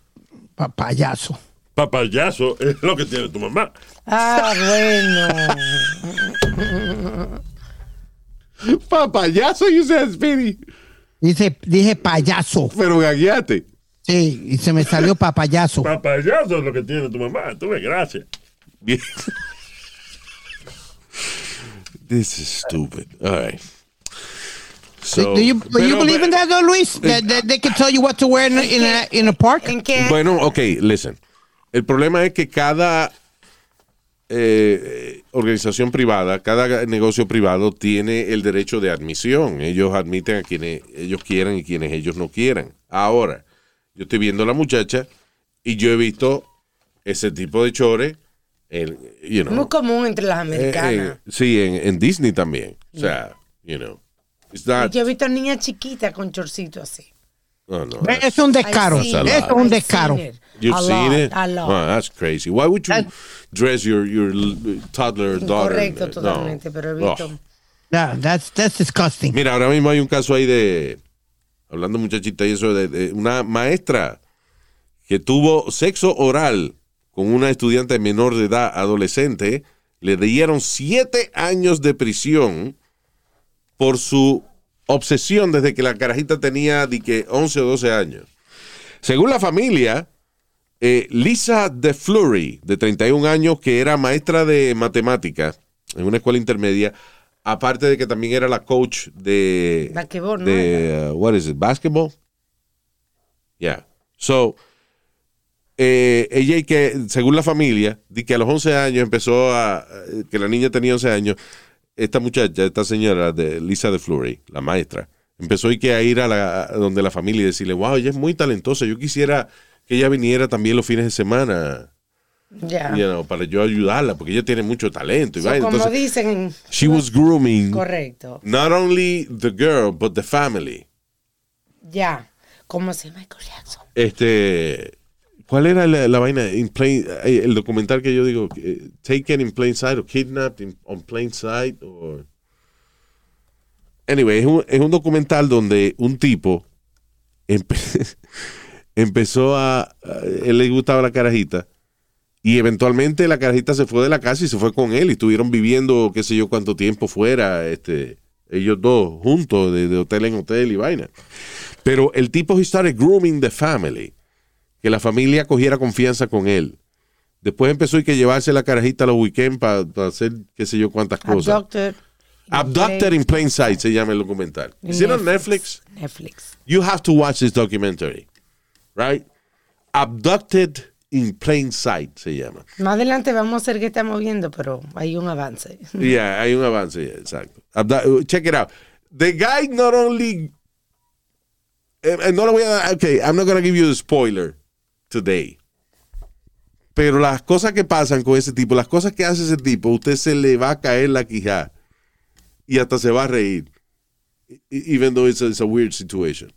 pa- payaso. Papayazo es lo que tiene tu mamá. Ah, bueno. (laughs) (laughs) Papayazo, you said, Speedy. Dice, dije payaso. Pero gagueate. Sí, y se me salió papayazo. Papayazo es lo que tiene tu mamá. Tú ves, gracias. Bien. This is stupid. All right. So, do you, do you pero- believe in that, though, Luis? That, that they can tell you what to wear in, in, a, in a park? Bueno, ok, listen. El problema es que cada eh, organización privada, cada negocio privado tiene el derecho de admisión. Ellos admiten a quienes ellos quieran y quienes ellos no quieran. Ahora, yo estoy viendo a la muchacha y yo he visto ese tipo de chores en, you know, Muy común entre las eh, americanas. eh, sí, en, en Disney también. O sea, you know, not, Yo he visto niñas chiquitas con chorcito así. No, no, Eso es un descaro. Es un descaro. You've A seen lot, it? A lot. Oh, that's crazy. Why would you dress your your toddler daughter? Correcto, No. totalmente, pero he visto. Oh. Yeah, that's, that's disgusting. Mira, ahora mismo hay un caso ahí de, hablando muchachita y eso, de, de una maestra que tuvo sexo oral con una estudiante menor de edad, adolescente, le dieron siete años de prisión por su obsesión desde que la carajita tenía de que 11 o 12 años. Según la familia, eh, Lisa de Fleury, de 31 años, que era maestra de matemáticas en una escuela intermedia, aparte de que también era la coach de... Basquetbol, ¿no? de uh, what is it, basketball? Yeah. So, eh, ella y que, según la familia, di que a los 11 años empezó a, eh, que la niña tenía 11 años, esta muchacha, esta señora de Lisa de Fleury, la maestra, empezó y que a ir a, la, a donde la familia y decirle, wow, ella es muy talentosa, yo quisiera que ella viniera también los fines de semana, Ya. you know, para yo ayudarla, porque ella tiene mucho talento. y So, como Entonces, dicen, she was grooming correcto. not only the girl, but the family. Ya. Como si Michael Jackson. Este, ¿cuál era la, vaina? In plain, eh, el documental que yo digo, eh, Taken in Plain Sight o Kidnapped in- on Plain Sight o... Anyway, es un, es un documental donde un tipo empe- (laughs) empezó a, a- Él le gustaba la carajita y eventualmente la carajita se fue de la casa y se fue con él y estuvieron viviendo qué sé yo cuánto tiempo fuera, este, ellos dos juntos de, de hotel en hotel y vaina. Pero el tipo he started grooming the family, que la familia cogiera confianza con él. Después empezó y que llevarse la carajita a los weekends para hacer qué sé yo cuántas cosas. Abducted. Abducted in Plain Sight se llama el documental. ¿Es on Netflix? Netflix. You have to watch this documentary, right? Abducted in Plain Sight se llama. Más adelante vamos a hacer que estamos viendo, pero hay un avance. (laughs) Yeah, hay un avance, yeah, exacto. Abdu- check it out. The guy not only. eh, eh, no le voy a dar. Okay, I'm not going to give you the spoiler today. Pero las cosas que pasan con ese tipo, las cosas que hace ese tipo, usted se le va a caer la quijada y hasta se va a reír. E- Even though it's a, it's a weird situation.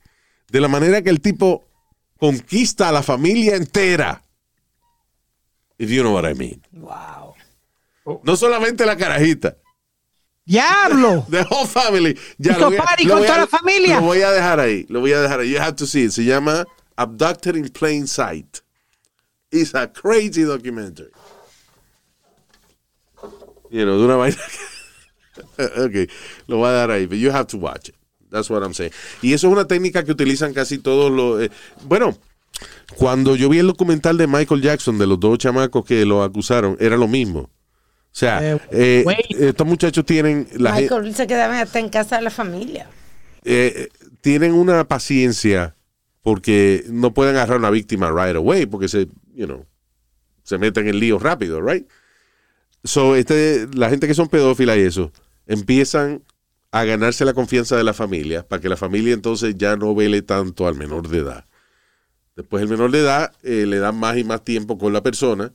De la manera que el tipo conquista a la familia entera. If you know what I mean. Wow. No solamente la carajita. ¡Diablo! (laughs) The whole family. Ya, lo voy a- party lo con voy a- toda la familia. Lo voy a dejar ahí. Lo voy a dejar ahí. You have to see it. Se llama Abducted in Plain Sight. It's a crazy documentary. You know, de una vaina. (laughs) ok, lo voy a dar ahí. But you have to watch it. That's what I'm saying. Y eso es una técnica que utilizan casi todos los. eh, bueno, cuando yo vi el documental de Michael Jackson, de los dos chamacos que lo acusaron, era lo mismo. O sea, Eh, eh, estos muchachos tienen la Michael se quedaba hasta en casa de la familia. eh, tienen una paciencia porque no pueden agarrar a una víctima right away porque se, you know, se meten en líos rápido, right? So, este, la gente que son pedófilas y eso, empiezan a ganarse la confianza de la familia para que la familia entonces ya no vele tanto al menor de edad. Después el menor de edad eh, le dan más y más tiempo con la persona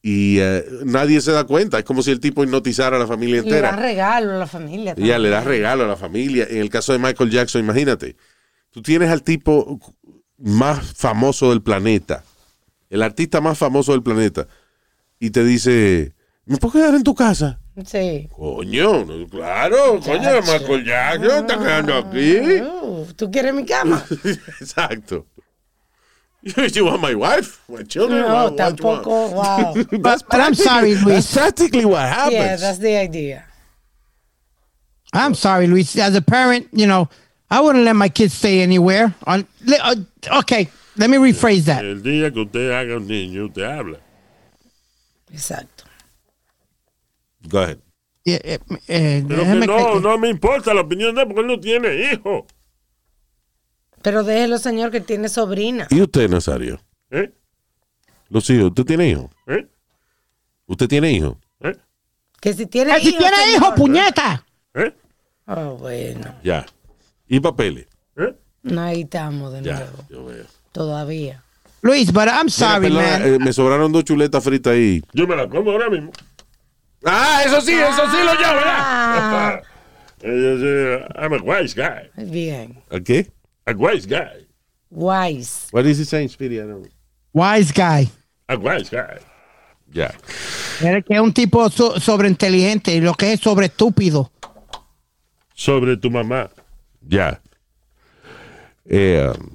y eh, nadie se da cuenta. Es como si el tipo hipnotizara a la familia Y le entera. dan regalo a la familia. Ella le da regalo a la familia. En el caso de Michael Jackson, imagínate, tú tienes al tipo más famoso del planeta, el artista más famoso del planeta, y te dice, ¿me puedo quedar en tu casa? Sí. Coño, claro, coño. Michael Jackson está quedando aquí. Uh, ¿Tú quieres mi cama? (laughs) Exacto. You want my wife? My children? No, What- what tampoco. want? Wow. (laughs) That's But I'm sorry, Luis. That's practically what happens. Yeah, that's the idea. I'm sorry, Luis. As a parent, you know, I wouldn't let my kids stay anywhere. On, uh, okay, let me rephrase that. El día que usted haga un niño, usted habla. Exacto. Go ahead. Eh, eh, eh, Pero que déjame no, no me importa la opinión de él porque él no tiene hijo. Pero déjelo, señor, que tiene sobrina. ¿Y usted, Nazario? ¿Eh? Los hijos, ¿usted tiene hijos? ¿Eh? ¿Usted tiene hijos? ¿Eh? Que si tiene Eh, si hijos, tiene señor. hijo, puñeta. ¿Eh? Oh, bueno. Ya. ¿Y papeles? ¿Eh? No, ahí estamos de Ya, nuevo. yo veo. Todavía. Luis, but I'm Mira, sorry, perdona, man. eh, me sobraron dos chuletas fritas ahí. Yo me la como ahora mismo. Ah, eso sí, eso sí lo llamo, Ah, (laughs) Eh, eh, I'm a wise guy. bien. ¿A qué? A wise guy. Wise. What is he saying, Speedy? I don't- Wise guy. A wise guy. Ya. Eres que es un tipo so- sobreinteligente y lo que es sobre estúpido. Sobre tu mamá. Ya. Eh, um,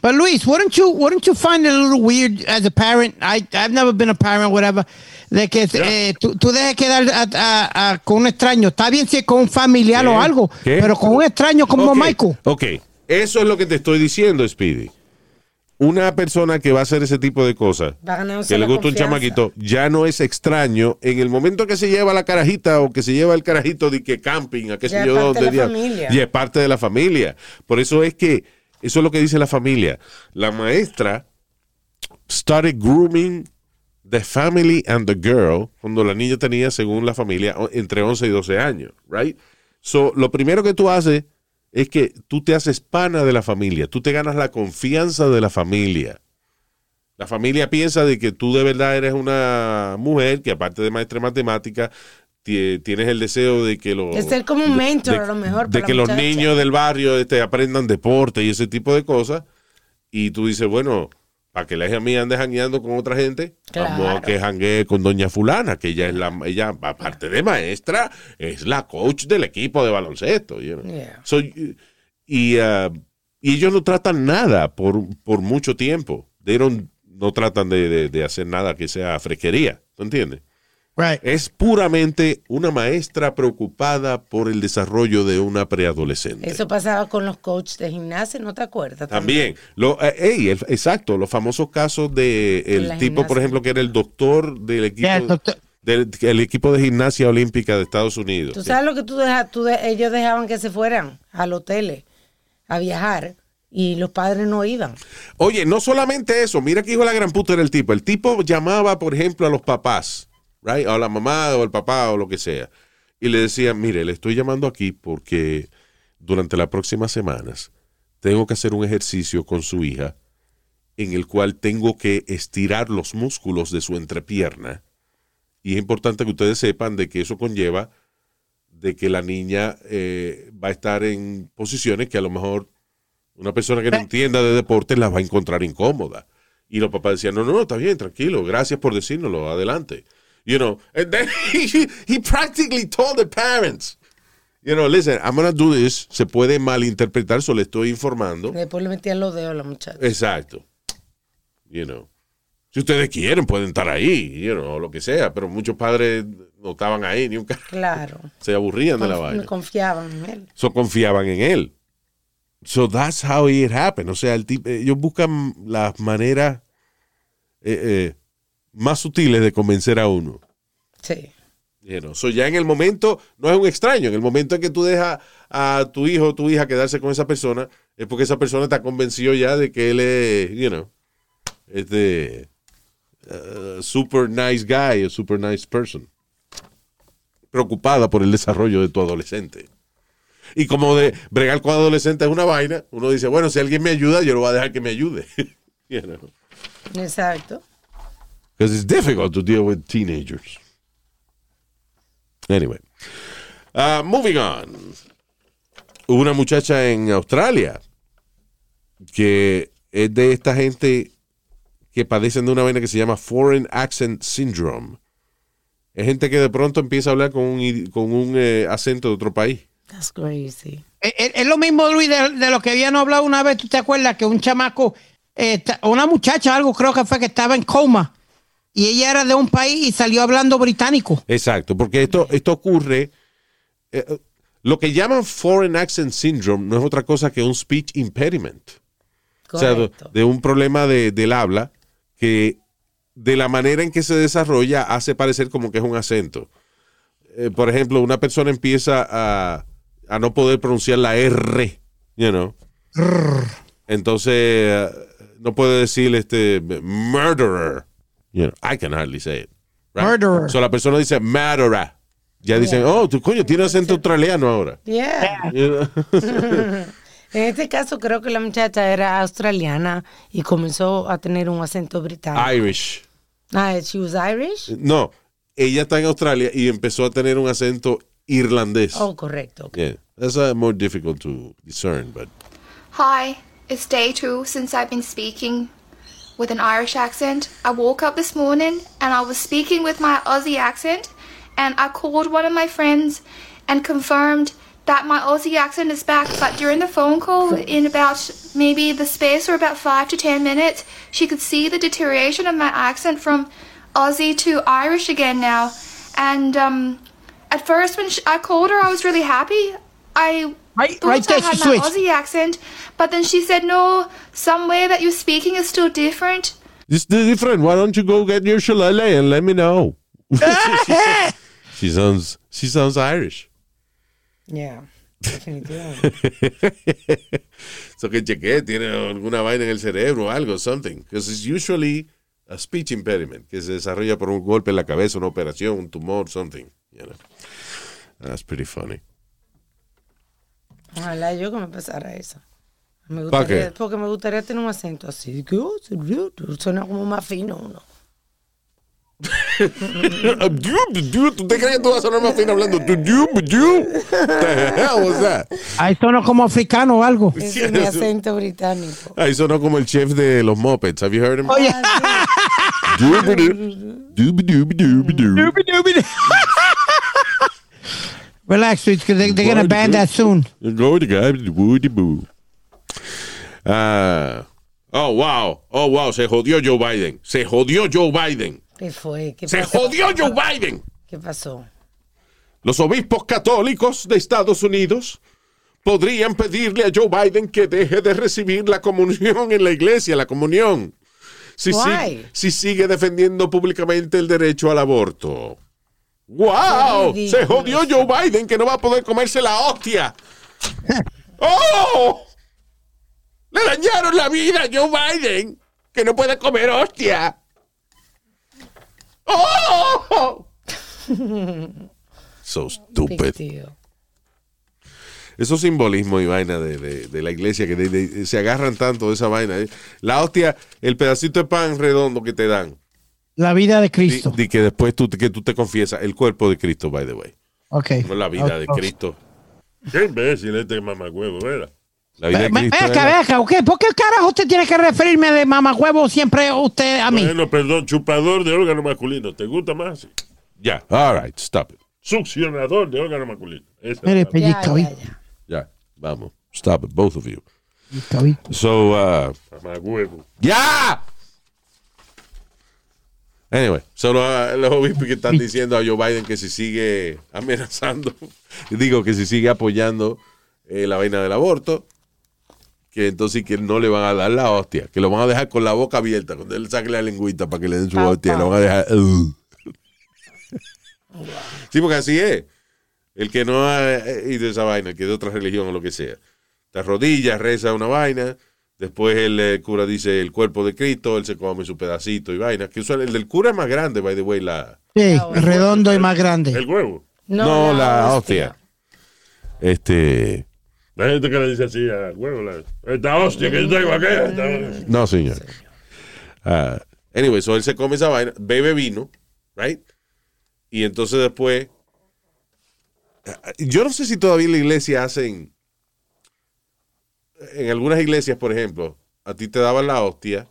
But Luis, wouldn't you wouldn't you find it a little weird as a parent? I I've never been a parent, whatever. De que eh, tú, tú dejes quedar a- a- a- con un extraño. Está bien si es con un familiar ¿Qué? o algo, ¿Qué? pero con un extraño como ok, Michael. Ok, eso es lo que te estoy diciendo, Speedy. Una persona que va a hacer ese tipo de cosas, que le gusta un chamaquito, ya no es extraño. En el momento que se lleva la carajita o que se lleva el carajito de que camping, a qué Ya sé yo, dónde familia. ya es parte de la familia. Por eso es que, eso es lo que dice la familia. La maestra started grooming the family and the girl cuando la niña tenía, según la familia, entre 11 y 12 años, right? So, lo primero que tú haces es que tú te haces pana de la familia, tú te ganas la confianza de la familia. La familia piensa de que tú de verdad eres una mujer que aparte de maestra de matemática tie- tienes el deseo de que los De ser como un mentor, de, a lo mejor, de para que la los muchacha. niños del barrio este, aprendan deporte y ese tipo de cosas y tú dices bueno para que la hija mía ande jangueando con otra gente vamos a Claro. que janguee con doña fulana que ella es la ella aparte de maestra es la coach del equipo de baloncesto you know. Yeah. So, y, ah, y ellos no tratan nada por, por mucho tiempo. They don't- no tratan de, de- de hacer nada que sea fresquería. ¿Tú entiendes? Right. Es puramente una maestra preocupada por el desarrollo de una preadolescente. Eso pasaba con los coaches de gimnasia, ¿no te acuerdas? También, lo, eh, ey, el- exacto, los famosos casos de el tipo, por ejemplo, que era el doctor del equipo, Yeah, doctor. del el equipo de gimnasia olímpica de Estados Unidos. Tú sabes lo que tú dejas, tú de- ellos dejaban que se fueran al hotel a viajar y los padres no iban. Oye, no solamente eso, mira que hijo de la gran puta era el tipo. El tipo llamaba, por ejemplo, a los papás, right? O a la mamá o el papá o lo que sea. Y le decía, mire, le estoy llamando aquí porque durante las próximas semanas tengo que hacer un ejercicio con su hija en el cual tengo que estirar los músculos de su entrepierna. Y es importante que ustedes sepan de que eso conlleva de que la niña eh, va a estar en posiciones que a lo mejor una persona que no entienda de deporte la va a encontrar incómoda. Y los papás decían, no, no, no, está bien, tranquilo, gracias por decírnoslo, adelante. You know, and then (laughs) he, he practically told the parents, you know, listen, I'm to do this, se puede malinterpretar, solo le estoy informando. Después le metían los dedos a la muchacha. Exacto. You know. Si ustedes quieren, pueden estar ahí, you know, lo que sea, pero muchos padres no estaban ahí, ni un Claro. (laughs) se aburrían de la vaina. Confiaban en él. So confiaban en él. So that's how it happened. O sea, el tipo, ellos buscan las maneras eh, eh, más sutiles de convencer a uno. Sí. You know. So ya en el momento, no es un extraño, en el momento en que tú dejas a tu hijo o tu hija quedarse con esa persona, es porque esa persona está convencido ya de que él es, you know, este uh, super nice guy, a super nice person. Preocupada por el desarrollo de tu adolescente. Y como de bregar con adolescentes es una vaina, uno dice, bueno, si alguien me ayuda, yo lo voy a dejar que me ayude. (laughs) you know. Exacto. Because it's difficult to deal with teenagers. Anyway. Uh, moving on. Hubo una muchacha en Australia que es de esta gente que padecen de una vaina que se llama Foreign Accent Syndrome. Es gente que de pronto empieza a hablar con un, idi- con un eh, acento de otro país. That's crazy. Es, lo mismo, Luis, de, de lo que habían hablado una vez. ¿Tú te acuerdas que un chamaco, eh, una muchacha, algo creo que fue que estaba en coma y ella era de un país y salió hablando británico? Exacto, porque esto, esto ocurre. eh, lo que llaman Foreign Accent Syndrome no es otra cosa que un speech impediment. O sea, de, un problema de- del habla que de la manera en que se desarrolla hace parecer como que es un acento. Eh, por ejemplo, una persona empieza a, a no poder pronunciar la R, you know. Entonces, eh, no puede decir este murderer. You know, I can hardly say it. right? Murderer. So la persona dice murderer. Ya dicen, oh, tu coño, tiene acento australiano ahora. Yeah. You know? (laughs) En este caso creo que la muchacha era australiana y comenzó a tener un acento británico. Irish. Ah, she was Irish? No, ella está en Australia y empezó a tener un acento irlandés. Oh, correcto. Yeah, that's uh, more difficult to discern, but Hi, it's day two since I've been speaking with an Irish accent. I woke up this morning and I was speaking with my Aussie accent, and I called one of my friends and confirmed that my Aussie accent is back. But during the phone call, in about maybe the space for about five to ten minutes, she could see the deterioration of my accent from Aussie to Irish again now. And um, at first, when sh I called her, I was really happy. I Right- thought right there, I had she my switched. Aussie accent, but then she said, "No, some way that you're speaking is still different." it's different. Why don't you go get your shillelagh and let me know? (laughs) she sounds she sounds Irish. Yeah. Definitivamente. (laughs) so que chequee, tiene alguna vaina en el cerebro algo, something. Because it's usually a speech impediment, que se desarrolla por un golpe en la cabeza, una operación, un tumor, something. You know. That's pretty funny. Ojalá yo que me pasara eso. Me ¿Pa gustaría, qué? Porque me gustaría tener un acento así. que, oh, Suena como más fino uno. (laughs) ¿Tú te crees que tú vas a sonar más fino hablando? (laughs) Ahí sonó como africano o algo. Es mi acento británico. Ahí sonó como el chef de los Muppets. Have you heard him? Oye, (laughs) Doobie-doo. Relax, Luis, 'cause they, they're gonna ban that soon. Go to woody boo. Ah, oh, wow. Oh, wow. Se jodió Joe Biden. Se jodió Joe Biden. ¿Qué fue? ¿Qué Se pasó? jodió Joe Biden. ¿Qué pasó? Los obispos católicos de Estados Unidos podrían pedirle a Joe Biden que deje de recibir la comunión en la iglesia, la comunión. Si, si- Why? si sigue defendiendo públicamente el derecho al aborto. ¡Wow! Se jodió Joe Biden que no va a poder comerse la hostia. ¡Oh! Le dañaron la vida a Joe Biden que no puede comer hostia. ¡Oh! (laughs) So stupid. Esos simbolismos y vaina de, de- de la iglesia que de- se agarran tanto de esa vaina. eh. La hostia, el pedacito de pan redondo que te dan. La vida de Cristo. y que después tú, que tú te confiesas el cuerpo de Cristo, by the way. Ok. No la vida de Ok. Cristo. Qué imbécil este mamagüevo, ¿verdad? La vida de Cristo. Ve acá, es ve la- acá, ok. ¿Por qué carajo usted tiene que referirme de mamahuevo siempre usted a mí? Bueno, perdón, chupador de órgano masculino. ¿Te gusta más? Ya, all right, stop it. Succionador de órgano masculino. Esa Mire, pellizca, Ya, ya, ya. Ya, vamos. Stop it, both of you. Pellizca. So, uh, mamagüevo. ¡Ya! Anyway, solo uh, los obispos que están diciendo a Joe Biden que si sigue amenazando, (laughs) digo que si sigue apoyando eh, la vaina del aborto, que entonces que no le van a dar la hostia, que lo van a dejar con la boca abierta, cuando él saque la lengüita para que le den su hostia, lo van a dejar. "Ugh". (laughs) Sí, porque así es. El que no ha eh, ido a esa vaina, el que es de otra religión o lo que sea, te arrodilla, reza una vaina, después el eh, cura dice el cuerpo de Cristo, él se come su pedacito y vaina. Que el del cura es más grande, by the way, la, Sí, redondo y más grande. El huevo. no, la hostia. Este, La gente que le dice así al huevo, la, esta hostia que yo tengo aquí. esta- no, señor. Ah, anyway, so él se come esa vaina, bebe vino, right? Y entonces después, ah, yo no sé si todavía en la iglesia hacen, en algunas iglesias, por ejemplo, a ti te daban la hostia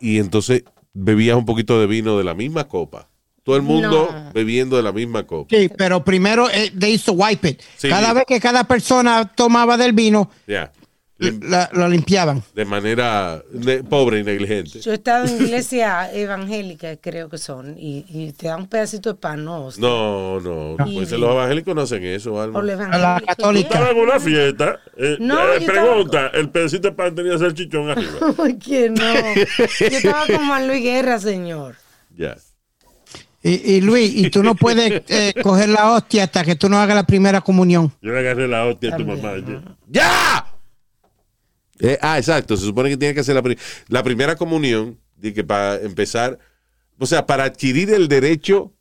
y entonces bebías un poquito de vino de la misma copa. Todo el mundo No. bebiendo de la misma copa. Sí, pero primero eh, they used to wipe it. Sí. Cada vez que cada persona tomaba del vino, Ya. la- lo limpiaban. De manera ne- pobre y negligente. Yo he estado en iglesia (laughs) evangélica, creo que son, y, y te dan un pedacito de pan, no. No, no. Pues los evangélicos no hacen eso, Alma. O los La católica. Estaba en una fiesta. eh, No, eh, pregunta, ¿el pedacito de pan tenía salchichón arriba? (laughs) ¿Por qué no? (laughs) Yo estaba con Juan Luis Guerra, señor. Ya. Y, y Luis, y tú no puedes eh, coger la hostia hasta que tú no hagas la primera comunión. Yo le agarré la hostia a tu mamá. ajá. ¡Ya! Eh, ah, exacto. Se supone que tiene que hacer la, pri- la primera comunión, de que para empezar, o sea, para adquirir el derecho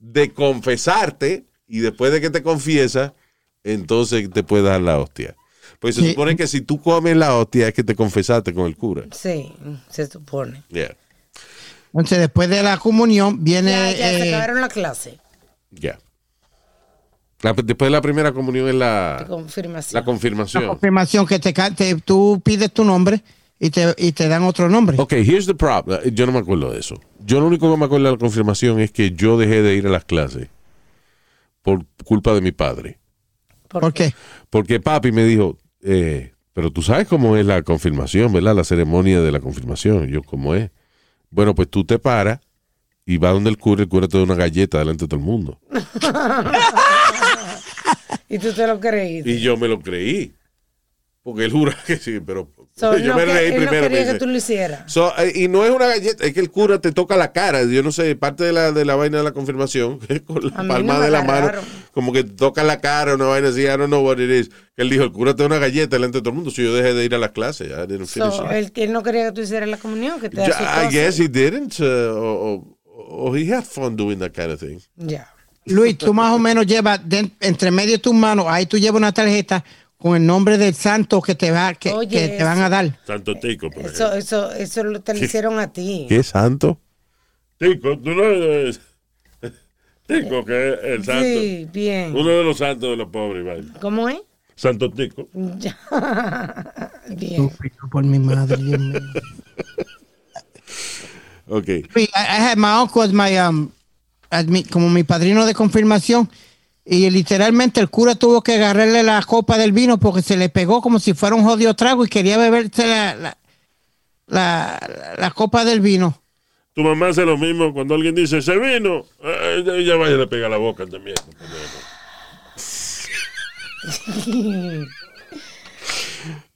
de confesarte y después de que te confiesas, entonces te puedes dar la hostia. Pues se Sí. supone que si tú comes la hostia es que te confesaste con el cura. Sí, se supone. Ya, Entonces, después de la comunión viene... Ya, ya se eh, acabaron la clase ya. La- Después de la primera comunión es la, confirmación. la la confirmación. confirmación que te, te- tú pides tu nombre y te, y te dan otro nombre. Ok, here's the problem. Yo no me acuerdo de eso. Yo lo único que me acuerdo de la confirmación es que yo dejé de ir a las clases por culpa de mi padre. ¿Por qué? Porque papi me dijo, eh, pero tú sabes cómo es la confirmación, ¿verdad? La ceremonia de la confirmación. Yo, ¿cómo es? Bueno, pues tú te paras y vas donde el cura, el cura te da una galleta delante de todo el mundo. (laughs) (laughs) Y tú te lo creíste. Y yo me lo creí. Porque él jura que sí, pero So, yo no me que- reí él no primero. me quería que tú lo hicieras. So, eh, y no es una galleta, es que el cura te toca la cara. Yo no sé, parte de la, de la vaina de la confirmación, (laughs) con la palma no de la mano, agarraron. como que te toca la cara, una vaina así, I don't know what it is. Él dijo, el cura te da una galleta delante de todo el mundo. Si yo dejé de ir a las clases, I didn't finish So, él, él no quería que tú hicieras la comunión, que te I guess he didn't, uh, or, or- or he had fun doing that kind of thing. Ya. Luis, tú más o menos llevas de- entre medio de tus manos, ahí tú llevas una tarjeta con el nombre del santo que te va que, Oye, que te van a dar. Santo Tico, por Eso, ejemplo. eso, eso lo- te lo hicieron a ti. ¿Qué santo? Tico, tú no eres- (laughs) Tico, que es el santo. Sí, bien. Uno de los santos de los pobres, vaya. ¿Cómo es? Santo Tico. Ya. (laughs) Bien. Estúpido por mi madre. Dios mío. Ok. I, I had my uncle as my, um, como mi padrino de confirmación. Y literalmente el cura tuvo que agarrarle la copa del vino porque se le pegó como si fuera un jodido trago y quería beberse la, la, la, la copa del vino. Tu mamá hace lo mismo cuando alguien dice, se vino. eh, Ella vaya le pega la boca también.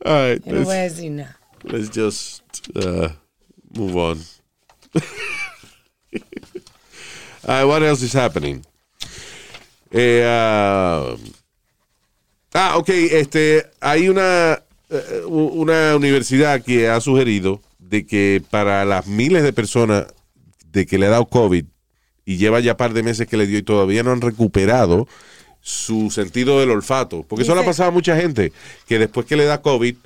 All right, Yo no voy a let's, decir nada. let's just uh, move on. (laughs) Right, what else is happening? Eh, ah, ah, ok, este, hay una, eh, una universidad que ha sugerido de que para las miles de personas de que le ha dado COVID y lleva ya par de meses que le dio y todavía no han recuperado su sentido del olfato, porque eso le ha pasado a mucha gente que después que le da COVID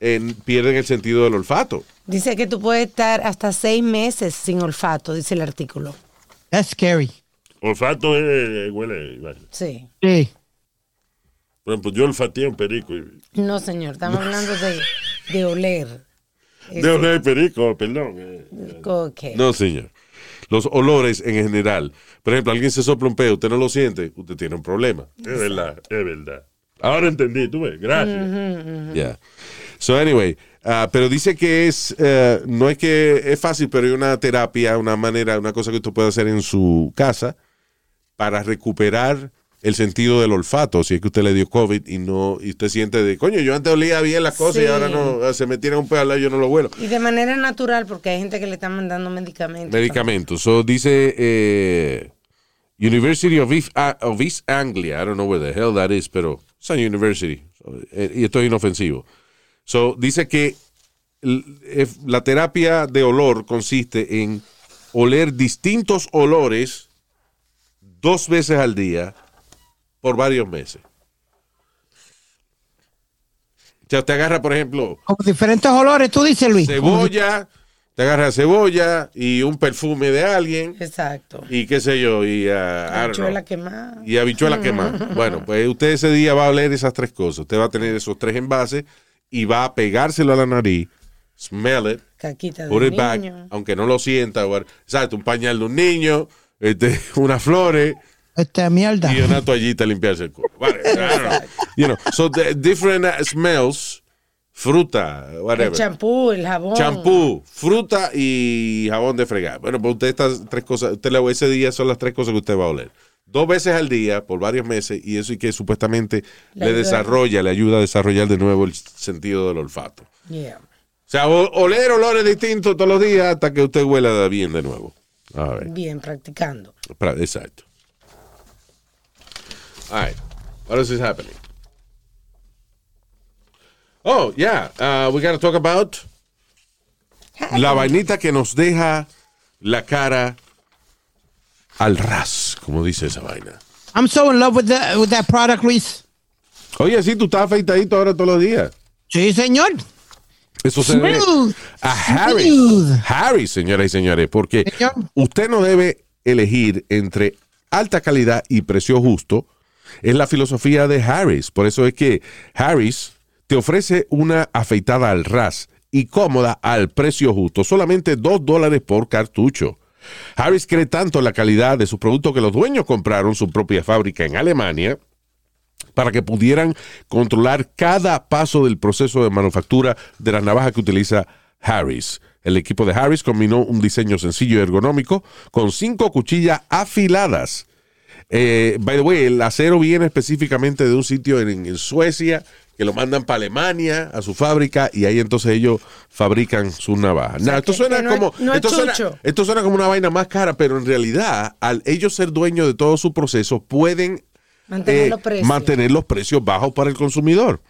en- pierden el sentido del olfato. Dice que tú puedes estar hasta seis meses sin olfato, dice el artículo. That's scary. Olfato eh, huele. vaya. Sí. Sí. Por ejemplo, yo olfateé un perico. y- No, señor, estamos hablando de, de oler. (laughs) De oler perico, perdón. eh. Ok. No, señor. Los olores en general. Por ejemplo, alguien se sopla un peo, usted no lo siente, usted tiene un problema. Es verdad, es verdad. Ahora entendí, tú ves, gracias. Yeah. So, anyway, ah, pero dice que es, eh, no es que es fácil, pero hay una terapia, una manera, una cosa que usted puede hacer en su casa para recuperar el sentido del olfato. Si es que usted le dio COVID y no, y usted siente de, coño, yo antes olía bien las cosas y ahora no, ah, se me tiran un pedo al lado y yo no lo huelo. Y de manera natural, porque hay gente que le están mandando medicamentos. Medicamentos. So, dice eh, University of East, of East Anglia. I don't know where the hell that is, pero it's a university. So, eh, y esto es inofensivo. So, dice que eh, la terapia de olor consiste en oler distintos olores dos veces al día por varios meses. O sea, usted agarra, por ejemplo, Como diferentes olores, tú dices, Luis. cebolla, te agarra cebolla y un perfume de alguien Exacto. y qué sé yo, y, ah, don't know, Habichuela quemada. y habichuela quemada. (laughs) Bueno, pues usted ese día va a oler esas tres cosas. Usted va a tener esos tres envases y va a pegárselo a la nariz, smell it, Caquita put it back, niño. aunque no lo sienta. o- Exacto, un pañal de un niño, este, (laughs) unas flores Esta mierda. y una toallita a limpiarse el culo. Vale, I don't know. You know, so the different uh, smells, fruta, El whatever. champú, el jabón. Champú, fruta y jabón de fregar. Bueno, pues usted estas tres cosas, usted le ese día son las tres cosas que usted va a oler. Dos veces al día por varios meses y eso y que supuestamente Le le, ayuda. desarrolla, le ayuda a desarrollar de nuevo el sentido del olfato. Yeah. O sea, oler olores distintos todos los días hasta que usted huela bien de nuevo. A ver, Bien, practicando. pra- exacto. All right. What else is happening? Oh, yeah. Uh, we gotta talk about la vainita que nos deja la cara al ras, como dice esa vaina. I'm so in love with, the, with that product, Luis. Oye, sí, tú estás afeitadito ahora todos los días. Sí, señor. Eso se debe Smooth. a Harry. Smooth. Harry, señoras y señores, porque Señor. usted no debe elegir entre alta calidad y precio justo. Es la filosofía de Harris. Por eso es que Harris te ofrece una afeitada al ras y cómoda al precio justo, solamente dos dólares por cartucho. Harris cree tanto en la calidad de su producto que los dueños compraron su propia fábrica en Alemania para que pudieran controlar cada paso del proceso de manufactura de las navajas que utiliza Harris. El equipo de Harris combinó un diseño sencillo y ergonómico con cinco cuchillas afiladas. Eh, by the way, el acero viene específicamente de un sitio en, en Suecia que lo mandan para Alemania a su fábrica y ahí entonces ellos fabrican sus navajas. Nah, esto suena no como no esto, suena, chucho. esto suena como una vaina más cara, pero en realidad al ellos ser dueños de todo su proceso pueden Mantener eh, los precios. mantener los precios bajos para el consumidor.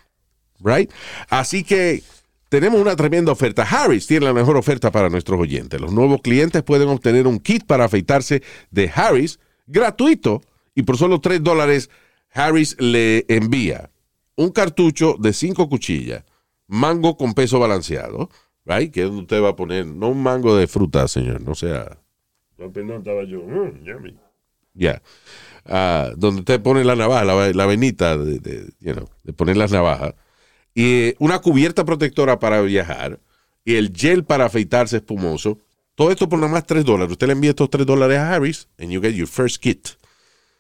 Right? Así que tenemos una tremenda oferta. Harris tiene la mejor oferta para nuestros oyentes. Los nuevos clientes pueden obtener un kit para afeitarse de Harris gratuito y por solo 3 dólares Harris le envía un cartucho de cinco cuchillas, mango con peso balanceado, right? Que es donde usted va a poner, no un mango de fruta, señor, no sea, estaba yo. mm, yummy. ya. Ah, donde usted pone la navaja, la, la venita de, de, you know, de poner las navajas, y eh, una cubierta protectora para viajar, y el gel para afeitarse espumoso. Todo esto por nada más 3 dólares. Usted le envía estos 3 dólares a Harris, and you get your first kit.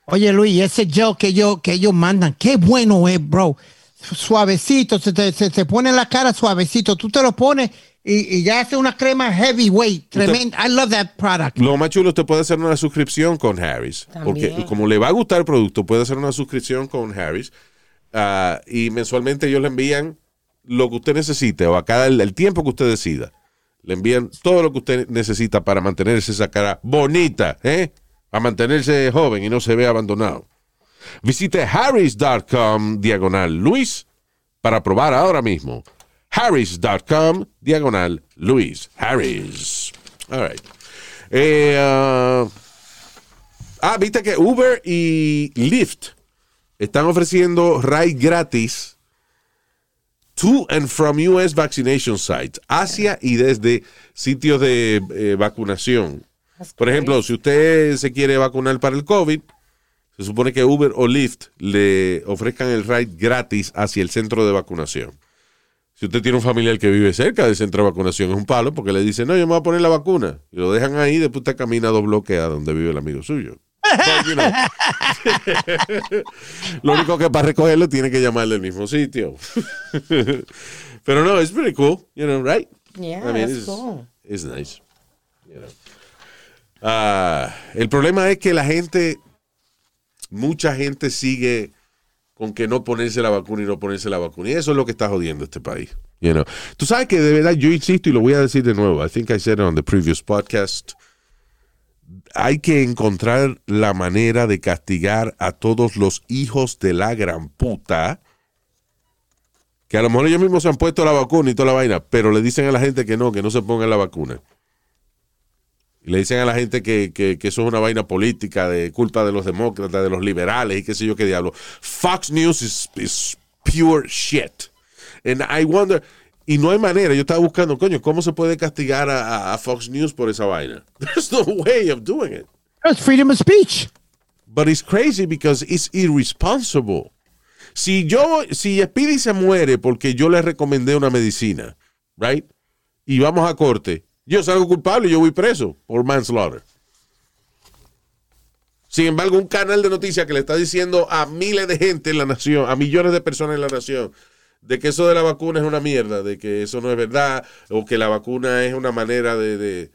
Oye, Luis, ese gel que ellos, que ellos mandan, qué bueno es, bro. Suavecito, se te, se te pone en la cara suavecito. Tú te lo pones y, y ya hace una crema heavyweight. Tremendo. I love that product. Lo más chulo, usted puede hacer una suscripción con Harris. Porque como le va a gustar el producto, puede hacer una suscripción con Harris. ah, y mensualmente ellos le envían lo que usted necesite o a cada el, el tiempo que usted decida. Le envían todo lo que usted necesita para mantenerse esa cara bonita, ¿eh? Para mantenerse joven y no se vea abandonado. Visite harris.com diagonal Luis para probar ahora mismo. Harris.com diagonal Luis. Harris. All right. Ah, ah, viste que Uber y Lyft están ofreciendo ride gratis to and from US vaccination sites, hacia y desde sitios de eh, vacunación. Por ejemplo, si usted se quiere vacunar para el COVID, se supone que Uber o Lyft le ofrezcan el ride gratis hacia el centro de vacunación. Si usted tiene un familiar que vive cerca del centro de vacunación, es un palo porque le dicen, no, yo me voy a poner la vacuna. Y lo dejan ahí, después usted camina dos bloques a donde vive el amigo suyo. But, you know. (laughs) lo único que para recogerlo tiene que llamarle al mismo sitio. (laughs) Pero no, es pretty cool, you know, right? Yeah, I mean, that's it's, cool. it's nice. Ah, el problema es que la gente, mucha gente sigue con que no ponerse la vacuna y no ponerse la vacuna. Y eso es lo que está jodiendo este país. You. Tú sabes que de verdad, yo insisto y lo voy a decir de nuevo. I think I said it on the previous podcast. Hay que encontrar la manera de castigar a todos los hijos de la gran puta. Que a lo mejor ellos mismos se han puesto la vacuna y toda la vaina, pero le dicen a la gente que no, que no se pongan la vacuna. Y le dicen a la gente que, que- que eso es una vaina política, de culpa de los demócratas, de los liberales y qué sé yo qué diablo. Fox News is, is pure shit. And I wonder, y no hay manera, yo estaba buscando, coño, ¿cómo se puede castigar a, a- a Fox News por esa vaina? (laughs) There's no way of doing it. It's freedom of speech. But it's crazy because it's irresponsible. Si yo, si Speedy se muere porque yo le recomendé una medicina, right? Y vamos a corte, yo salgo culpable y yo voy preso por manslaughter. Sin embargo, un canal de noticias que le está diciendo a miles de gente en la nación, a millones de personas en la nación, de que eso de la vacuna es una mierda, de que eso no es verdad, o que la vacuna es una manera de, de,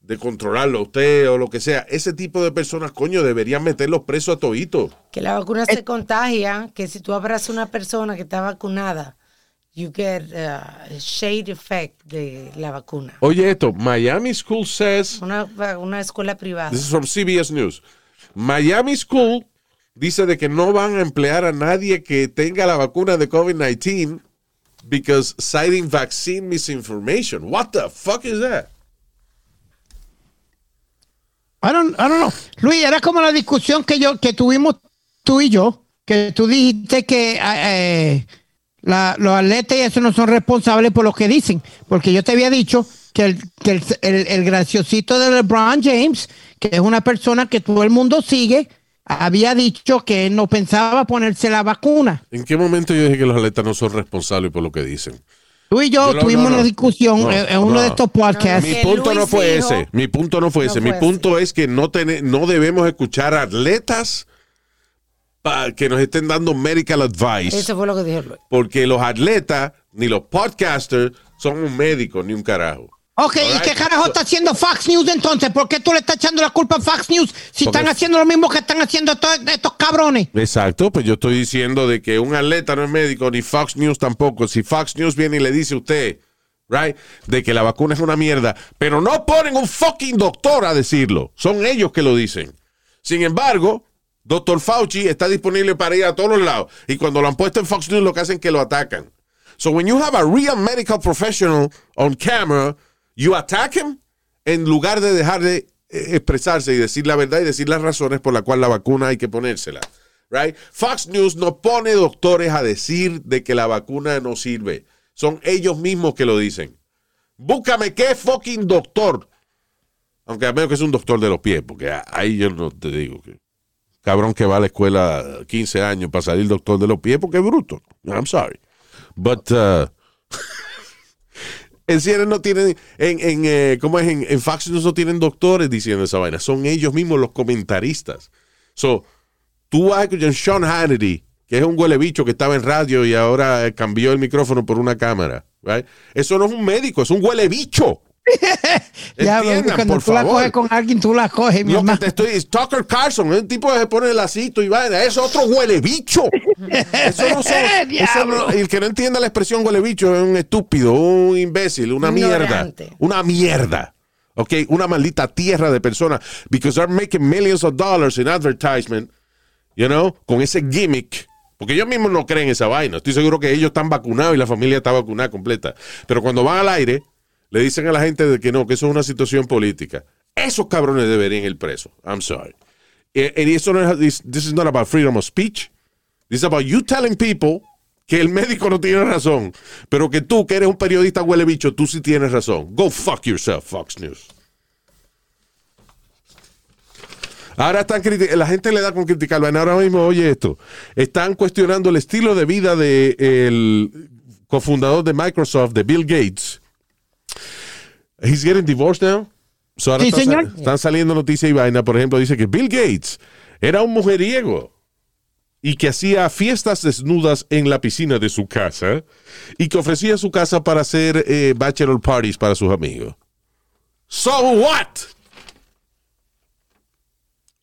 de controlarlo a usted o lo que sea. Ese tipo de personas, coño, deberían meterlos presos a todito. Que la vacuna se contagia, que si tú abrazas a una persona que está vacunada, you get uh, shade effect de la vacuna. Oye esto, Miami School says, Una, una escuela privada. this is from CBS News, Miami School dice de que no van a emplear a nadie que tenga la vacuna de COVID-19 because citing vaccine misinformation. What the fuck is that? I don't, I don't know. Luis, era como la discusión que yo que tuvimos tú y yo, que tú dijiste que eh, la- los atletas y eso no son responsables por lo que dicen, porque yo te había dicho que el, que el, el- el graciosito de LeBron James, que es una persona que todo el mundo sigue, había dicho que él no pensaba ponerse la vacuna. ¿En qué momento yo dije que los atletas no son responsables por lo que dicen? Tú y yo, tuvimos no, no. una discusión No, en, uno no. de estos podcasts. Mi Que punto no fue dijo- ese. Mi punto no fue No ese. Mi punto es que no, tene- no debemos escuchar atletas que nos estén dando medical advice. Eso fue lo que dijo Luis. Porque los atletas ni los podcasters son un médico ni un carajo. Ok, ¿y qué carajo está haciendo Fox News entonces? ¿Por qué tú le estás echando la culpa a Fox News si Porque- están haciendo lo mismo que están haciendo estos, estos cabrones? Exacto, pues yo estoy diciendo de que un atleta no es médico, ni Fox News tampoco. Si Fox News viene y le dice a usted, right, de que la vacuna es una mierda, pero no ponen un fucking doctor a decirlo. Son ellos que lo dicen. Sin embargo, doctor Fauci está disponible para ir a todos los lados. Y cuando lo han puesto en Fox News, lo que hacen es que lo atacan. So when you have a real medical professional on camera, you attack him en lugar de dejar de eh, expresarse y decir la verdad y decir las razones por las cuales la vacuna hay que ponérsela. right? Fox News no pone doctores a decir de que la vacuna no sirve. Son ellos mismos que lo dicen. Búscame qué fucking doctor. Aunque a menos que es un doctor de los pies, porque ahí yo no te digo que cabrón que va a la escuela 15 años para salir doctor de los pies porque es bruto. I'm sorry. But uh, (laughs) en CNN no tienen, en, en eh, ¿cómo es? En, en Fox no tienen doctores diciendo esa vaina. Son ellos mismos los comentaristas. So, tú vas a escuchar Sean Hannity, que es un huele bicho que estaba en radio y ahora cambió el micrófono por una cámara. Right? Eso no es un médico, es un huele bicho. Ya, Entiendan, cuando por tú la favor. coges con alguien, tú la coges, mi Lo que hermano. te estoy es Tucker Carlson, es un tipo que se pone el lacito y vaina, es otro huele bicho. Eso no son, (laughs) eso no- el que no entienda la expresión huele bicho es un estúpido, un imbécil, una mierda. Ignorante. Una mierda. Ok, una maldita tierra de personas. Because they're making millions of dollars in advertisement, you know, con ese gimmick. Porque ellos mismos no creen esa vaina. Estoy seguro que ellos están vacunados y la familia está vacunada completa. Pero cuando van al aire, le dicen a la gente de que no, que eso es una situación política. Esos cabrones deberían ir presos. I'm sorry. Eh, And eso no es, this, this is not about freedom of speech. This is about you telling people que el médico no tiene razón, pero que tú, que eres un periodista huele bicho, tú sí tienes razón. Go fuck yourself, Fox News. Ahora están la gente le da con criticarlo. Ahora mismo, oye esto, están cuestionando el estilo de vida del cofundador de Microsoft, de Bill Gates. He's getting divorced now. So ahora Sí, están, señor. están saliendo noticias y vaina. Por ejemplo, dice que Bill Gates era un mujeriego y que hacía fiestas desnudas en la piscina de su casa y que ofrecía su casa para hacer eh, bachelor parties para sus amigos. So what?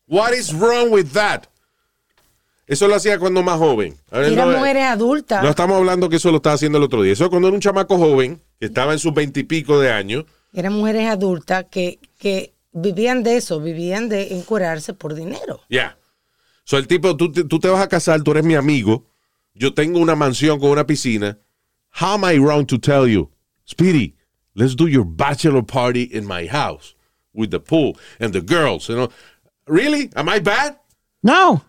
What is wrong with that? Eso lo hacía cuando más joven. Ahora Eran no- mujeres adultas. no estamos hablando que eso lo estaba haciendo el otro día. Eso cuando era un chamaco joven, que estaba en sus veintipico de años. Eran mujeres adultas que, que vivían de eso, vivían de encuerarse por dinero. Ya. So el tipo, tú, te- tú te vas a casar, tú eres mi amigo. Yo tengo una mansión con una piscina. How am I wrong to tell you? Speedy, let's do your bachelor party in my house with the pool and the girls. You know? Really? Am I bad? No.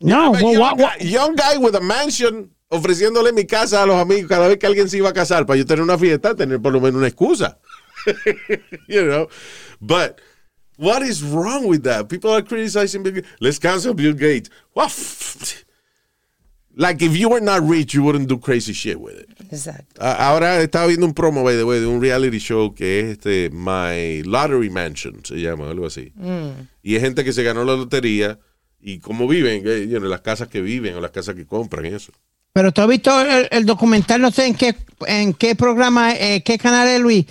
No, well, young, what- what- guy, young guy with a mansion ofreciéndole mi casa a los amigos cada vez que alguien se iba a casar para yo tener una fiesta, tener por lo menos una excusa. (laughs) you know? But what is wrong with that? People are criticizing Bill Gates. Let's cancel Bill Gates. Like if you were not rich, you wouldn't do crazy shit with it. Exacto. Ahora estaba viendo un promo, by the way, de un reality show que es este My Lottery Mansion, se llama, algo así. Y es gente que se ganó la lotería y cómo viven, eh, you know, las casas que viven o las casas que compran eso. Pero tú has visto el, el documental, no sé en qué, en qué programa, eh, qué canal es Luis.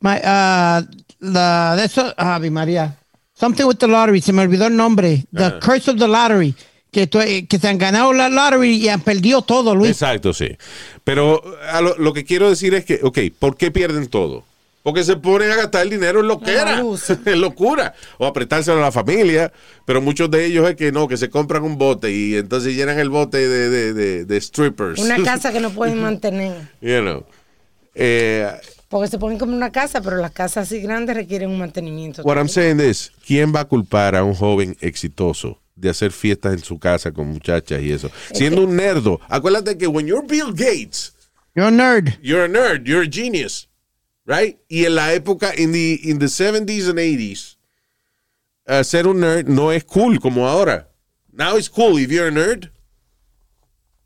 My, ah, la, de eso, Ave María. Something with the lottery, se me olvidó el nombre. The Curse of the Lottery. Que, eh, que se han ganado la lottery y han perdido todo, Luis. Exacto, sí. Pero a lo, lo que quiero decir es que, ok, ¿por qué pierden todo? Porque se ponen a gastar el dinero en lo que era, (laughs) en locura, o apretárselo a la familia, pero muchos de ellos es que no, que se compran un bote y entonces llenan el bote de, de, de- de strippers. Una (laughs) casa que no pueden mantener. you know. Eh, Porque se ponen como una casa, pero las casas así grandes requieren un mantenimiento. What I'm saying is, ¿quién va a culpar a un joven exitoso de hacer fiestas en su casa con muchachas y eso? Siendo un nerdo. Acuérdate que when you're Bill Gates, You're a nerd. you're a nerd, you're a genius, right? Y en la época, in the, in the 70s and 80s, uh, ser un nerd no es cool como ahora. Now it's cool. If you're a nerd,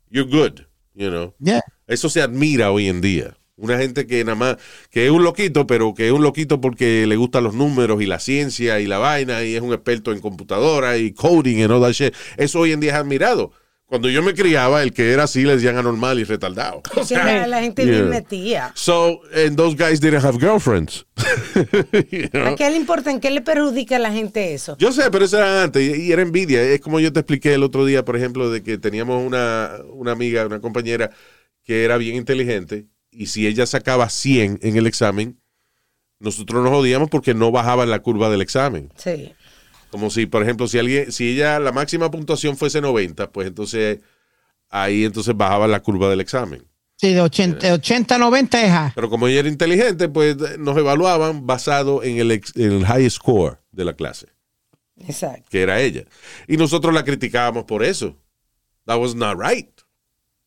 you're good, you know. Yeah. Eso se admira hoy en día. Una gente que nada más, que es un loquito, pero que es un loquito porque le gustan los números y la ciencia y la vaina y es un experto en computadora y coding and all that shit. Eso hoy en día es admirado. Cuando yo me criaba, el que era así le decían anormal y retardado. (laughs) Porque (laughs) la, la gente Yeah. metía. So, and those guys didn't have girlfriends. (laughs) You know? ¿A qué le importa? ¿En qué le perjudica a la gente eso? Yo sé, pero eso era antes y era envidia. Es como yo te expliqué el otro día, por ejemplo, de que teníamos una, una amiga, una compañera que era bien inteligente y si ella sacaba 100 en el examen, nosotros nos odiamos porque no bajaba la curva del examen. Sí. Como si, por ejemplo, si alguien, si ella la máxima puntuación fuese 90, pues entonces ahí entonces bajaba la curva del examen. Sí, de 80, de 80 a 90 es A. Pero como ella era inteligente, pues nos evaluaban basado en el, ex- en el high score de la clase. Exacto. que era ella. Y nosotros la criticábamos por eso. That was not right.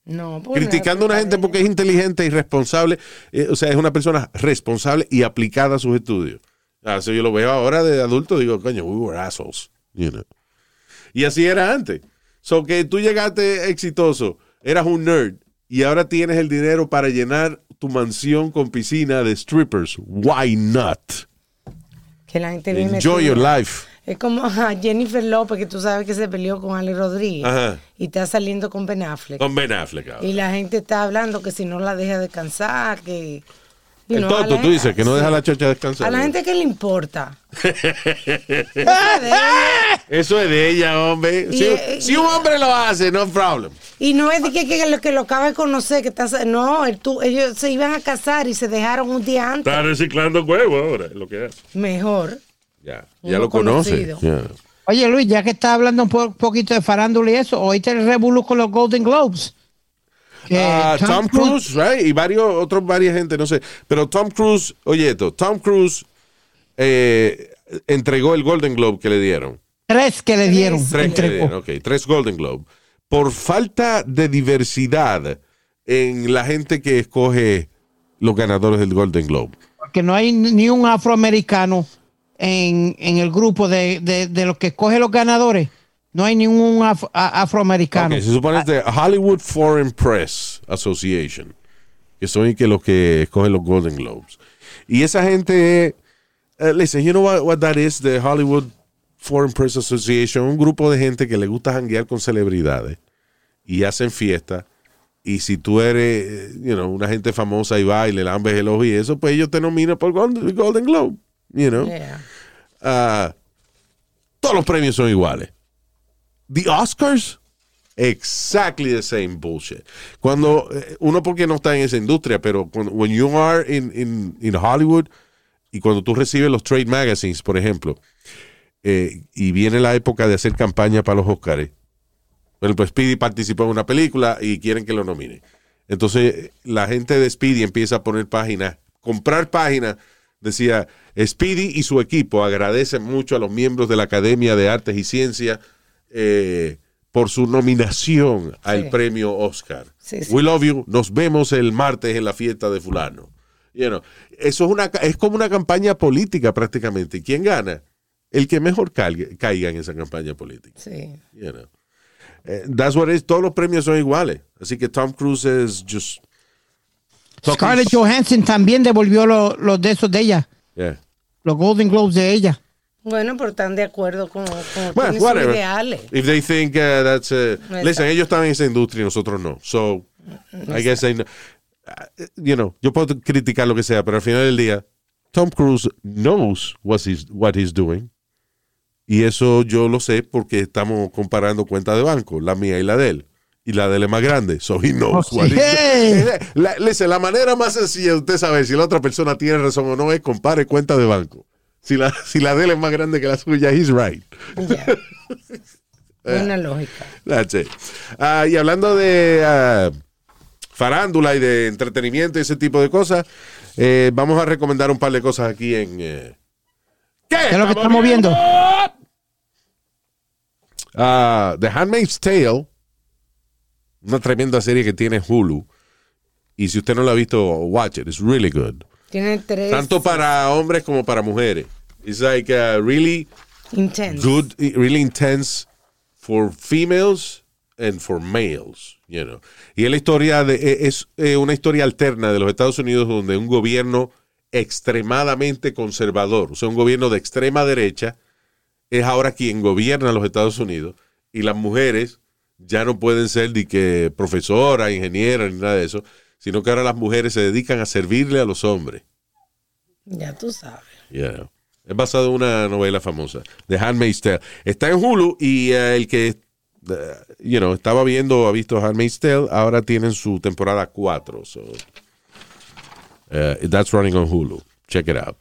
No, pues Criticando a una gente porque es inteligente y responsable, eh, o sea, es una persona responsable y aplicada a sus estudios. Ah, eso yo lo veo ahora de adulto, digo, coño, we were assholes, you know. Y así era antes. So que tú llegaste exitoso, eras un nerd y ahora tienes el dinero para llenar tu mansión con piscina de strippers. Why not? que la gente viene Enjoy your life. Es como (laughs) a Jennifer López, que tú sabes que se peleó con Ali Rodríguez Ajá. y está saliendo con Ben Affleck. Con Ben Affleck. ahora. Y la gente está hablando que si no la deja descansar, que... you El a la tú dices, que no sí. deja la chocha descansar. A la gente que le importa. (laughs) Eso es de ella, hombre. Y, Si, si un hombre lo hace, no problem. Y no es de que, que lo que lo acaba de conocer, que está... No, él, tú, ellos se iban a casar y se dejaron un día antes. Está reciclando huevos ahora, es lo que hace. Mejor. Ya, ya lo conoce. Oye, Luis, ya que está hablando un po- poquito de farándula y eso, oíste el revolú con los Golden Globes. Que Ah, Tom, Cruise, right? Y varios, otros, varias gente, no sé. Pero Tom Cruise, oye esto, Tom Cruise eh, entregó el Golden Globe que le dieron. Tres que le dieron. Tres que le dieron, ok, tres Golden Globe. Por falta de diversidad en la gente que escoge los ganadores del Golden Globe. Porque no hay ni un afroamericano en, en el grupo de, de, de los que escoge los ganadores. No hay ningún af- afroamericano. Ok, se supone de Hollywood Foreign Press Association, que son que los que escogen los Golden Globes. Y esa gente, eh, listen, you know what, what that is, the Hollywood Foreign Press Association, un grupo de gente que le gusta janguear con celebridades y hacen fiesta. Y si tú eres, you know, una gente famosa y va y le lambes el ojo y eso, pues ellos te nominan por Golden, Golden Globe, you know. Yeah. Ah, todos los premios son iguales. The Oscars, exactly the same bullshit. Cuando eh, uno porque no está en esa industria, pero cuando when you are in, in, in Hollywood y cuando tú recibes los trade magazines, por ejemplo, eh, y viene la época de hacer campaña para los Oscars, bueno, pues Speedy participó en una película y quieren que lo nomine. Entonces la gente de Speedy empieza a poner páginas, comprar páginas. Decía, Speedy y su equipo agradecen mucho a los miembros de la Academia de Artes y Ciencias eh, por su nominación al Sí. premio Oscar. Sí, sí. We love you. Nos vemos el martes en la fiesta de fulano. You know, eso es, una, es como una campaña política prácticamente. ¿Y quién gana? El que mejor caiga, caiga en esa campaña política. Sí. You know. Eh, that's what it is. Todos los premios son iguales. Así que Tom Cruise es just. Scarlett Johansson también devolvió lo- los de esos de ella, Yeah. los Golden Globes de ella. Bueno, pero están de acuerdo con, con sus whatever. ideales. If they think uh, that's. Uh, listen, ellos están en esa industria y nosotros no. So, I guess they know. Uh, you know, yo puedo criticar lo que sea, pero al final del día, Tom Cruise knows what he's, what he's doing. Y eso yo lo sé porque estamos comparando cuentas de banco, la mía y la de él. Y la de él es más grande. So he knows Oh, what doing. (laughs) La, listen, la manera más sencilla de usted saber si la otra persona tiene razón o no es compare cuentas de banco. Si la, (laughs) si la de él es más grande que la suya, he's right. Ya. (laughs) Buena lógica. That's it. Ah, y hablando de ah, farándula y de entretenimiento y ese tipo de cosas, eh, vamos a recomendar un par de cosas aquí en... eh, ¿Qué, ¿Qué es lo que estamos viendo? Ah, The Handmaid's Tale, una tremenda serie que tiene Hulu. Y si usted no la ha visto, watch it. It's really good. Tiene tres Tanto para hombres como para mujeres. It's like uh, really intensos. good, really intense for females and for males, you know. Y es la historia de, e- es eh, una historia alterna de los Estados Unidos donde un gobierno extremadamente conservador, o sea, un gobierno de extrema derecha, es ahora quien gobierna los Estados Unidos y las mujeres ya no pueden ser de que profesora, ingeniera, ni nada de eso, sino que ahora las mujeres se dedican a servirle a los hombres. Ya tú sabes. Yeah. Es basado en una novela famosa, The Handmaid's Tale. Está en Hulu y eh, el que eh, you know, estaba viendo o ha visto Handmaid's Tale, ahora tienen su temporada 4. So, eh, that's running on Hulu. Check it out.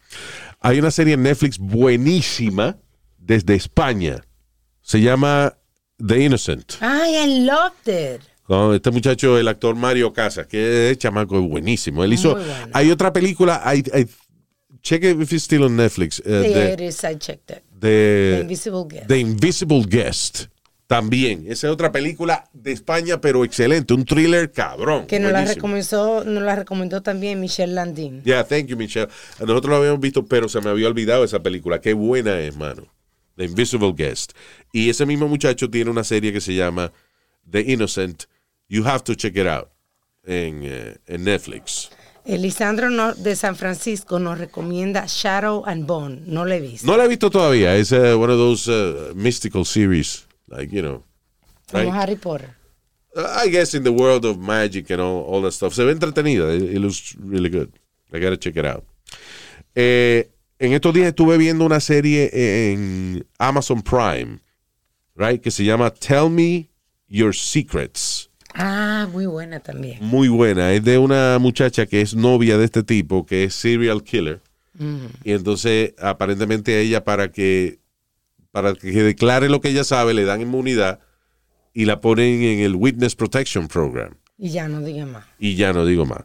Hay una serie en Netflix buenísima desde España. Se llama The Innocent. Ay, I loved it. Con este muchacho, el actor Mario Casas, que es chamaco es buenísimo. Él hizo. Bueno. Hay otra película, hay, hay- check it if it's still on Netflix. eh, Sí, de- it is, I checked it. The The, Invisible Guest. The Invisible Guest. También. Esa es otra película de España, pero excelente. Un thriller cabrón. Que nos la, recomendó, nos la recomendó también Michelle Landin. Yeah, thank you, Michelle. Nosotros lo habíamos visto, pero se me había olvidado esa película. Qué buena es, mano. The Invisible Guest. Y ese mismo muchacho tiene una serie que se llama The Innocent. You have to check it out en, eh, en Netflix. Elisandro no- de San Francisco nos recomienda Shadow and Bone. No le he visto. No la he visto todavía. Es eh, one of those uh, mystical series. Like, you know. Como right? Harry Potter. Uh, I guess in the world of magic and all, all that stuff. Se ve entretenida. It, it looks really good. I gotta check it out. Eh, en estos días estuve viendo una serie en Amazon Prime, right? Que se llama Tell Me Your Secrets. Ah, muy buena también. Muy buena. Es de una muchacha que es novia de este tipo, que es serial killer. Mm. Y entonces, aparentemente a ella para que para que declare lo que ella sabe, le dan inmunidad y la ponen en el Witness Protection Program. Y ya no diga más. Y ya no digo más.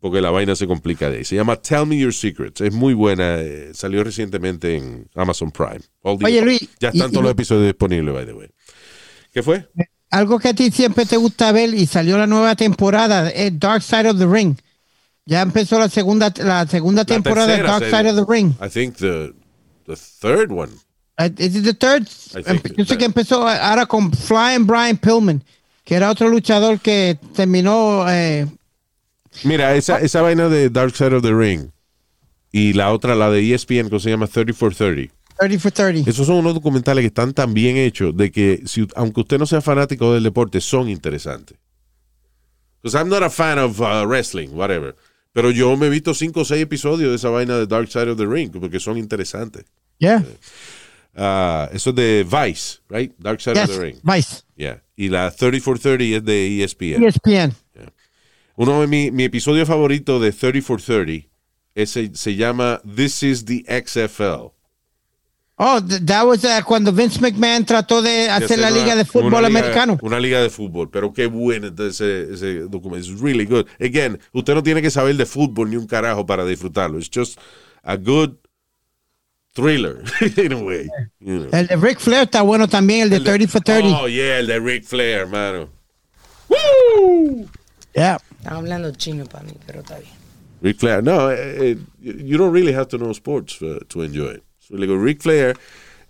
Porque la vaina se complica de ahí. Se llama Tell Me Your Secrets. Es muy buena. eh, salió recientemente en Amazon Prime. Oye, Luis, Ya están y todos los episodios disponibles, by the way. ¿Qué fue? Algo que a ti siempre te gusta ver y salió la nueva temporada es Dark Side of the Ring. Ya empezó la segunda la segunda La temporada de Dark. Side of the Ring. I think the, the third one. Uh, Is it the third? Yo sé que empezó ahora con Flying Brian Pillman, que era otro luchador que terminó eh, Mira, esa, esa vaina de Dark Side of the Ring y la otra, la de ESPN, que se llama 30 for 30. 30 for 30. Esos son unos documentales que están tan bien hechos de que, si, aunque usted no sea fanático del deporte, son interesantes. Because I'm not a fan of uh, wrestling, whatever. Pero yo me he visto cinco o seis episodios de esa vaina de Dark Side of the Ring porque son interesantes. Yeah. Ah, eso es de Vice, right? Dark Side Yes, of the Ring. Vice. Yeah. Y la 30 for 30 es de ESPN. ESPN. Uno de mi, mi episodio favorito de 30 for 30 ese, se llama This is the XFL. Oh, th- that was uh, cuando Vince McMahon trató de hacer la una- liga de fútbol una liga- americano. Una liga de fútbol, pero qué bueno ese, ese documento. It's really good. Again, usted no tiene que saber de fútbol ni un carajo para disfrutarlo. It's just a good thriller, (laughs) in a way. you know. El de Ric Flair está bueno también, el de 30 for 30. Oh, yeah, el de Ric Flair, hermano. Woo! Yeah. Están hablando chino para mí, pero está bien. Ric Flair. No, eh, eh, you don't really have to know sports uh, to enjoy it. So, le digo, Ric Flair,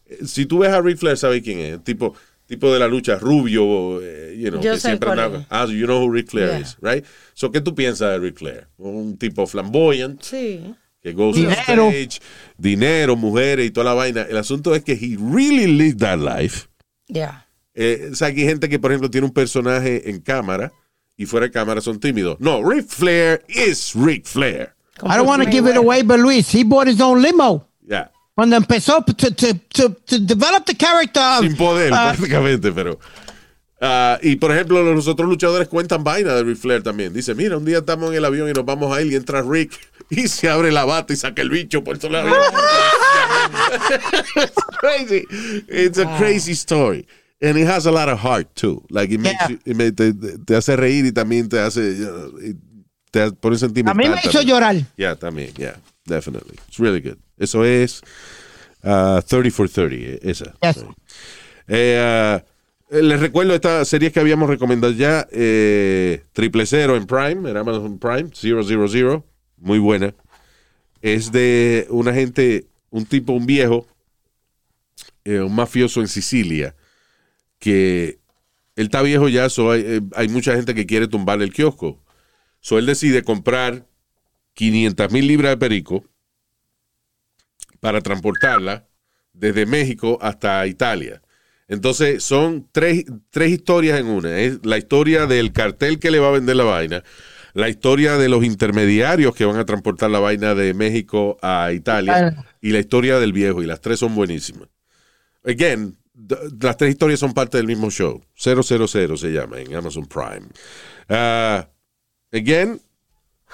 eh, si tú ves a Ric Flair, ¿sabes quién es? Tipo, tipo de la lucha, rubio, eh, you know, Yo que sé siempre andaba. es. Ah, so you know who Ric Flair Yeah. is, right? So, ¿qué tú piensas de Ric Flair? Un tipo flamboyant, Sí. que goes on Dinero. stage, dinero, mujeres y toda la vaina. El asunto es que he really lived that life. Ya. Eh, o sea, que hay gente que, por ejemplo, tiene un personaje en cámara y fuera de cámara son tímidos. No, Ric Flair is Ric Flair. I don't want to give it away, but Luis, he bought his own limo. Ya. Cuando empezó to, to, to, to develop the character of, Sin poder, uh, prácticamente, pero. ah, y por ejemplo, los otros luchadores cuentan vaina de Ric Flair también. Dice: Mira, un día estamos en el avión y nos vamos a ir y entra Rick y (laughs) se abre la bata y saca el bicho por todo lado. (laughs) It's crazy. It's a crazy story. And it has a lot of heart too. Like it makes Yeah. you- it ma- te, te- te hace reír y también te hace. you know, it- te pone sentimental. a mí me hizo también. llorar. Yeah, también, yeah, definitely. It's really good. Eso es uh, 30 for 30, eh, esa. Yes. Eh, eh, les recuerdo esta serie que habíamos recomendado ya, eh, Triple Cero en Prime, en Amazon Prime, 000, muy buena. Es de una gente, un tipo, un viejo, eh, un mafioso en Sicilia, que él está viejo ya, so hay, hay mucha gente que quiere tumbarle el kiosco. So él decide comprar 500 mil libras de perico para transportarla desde México hasta Italia. Entonces son tres, tres historias en una. Es la historia del cartel que le va a vender la vaina, la historia de los intermediarios que van a transportar la vaina de México a Italia y la historia del viejo. Y las tres son buenísimas. Again, las tres historias son parte del mismo show. 000 se llama en Amazon Prime. Ah, again,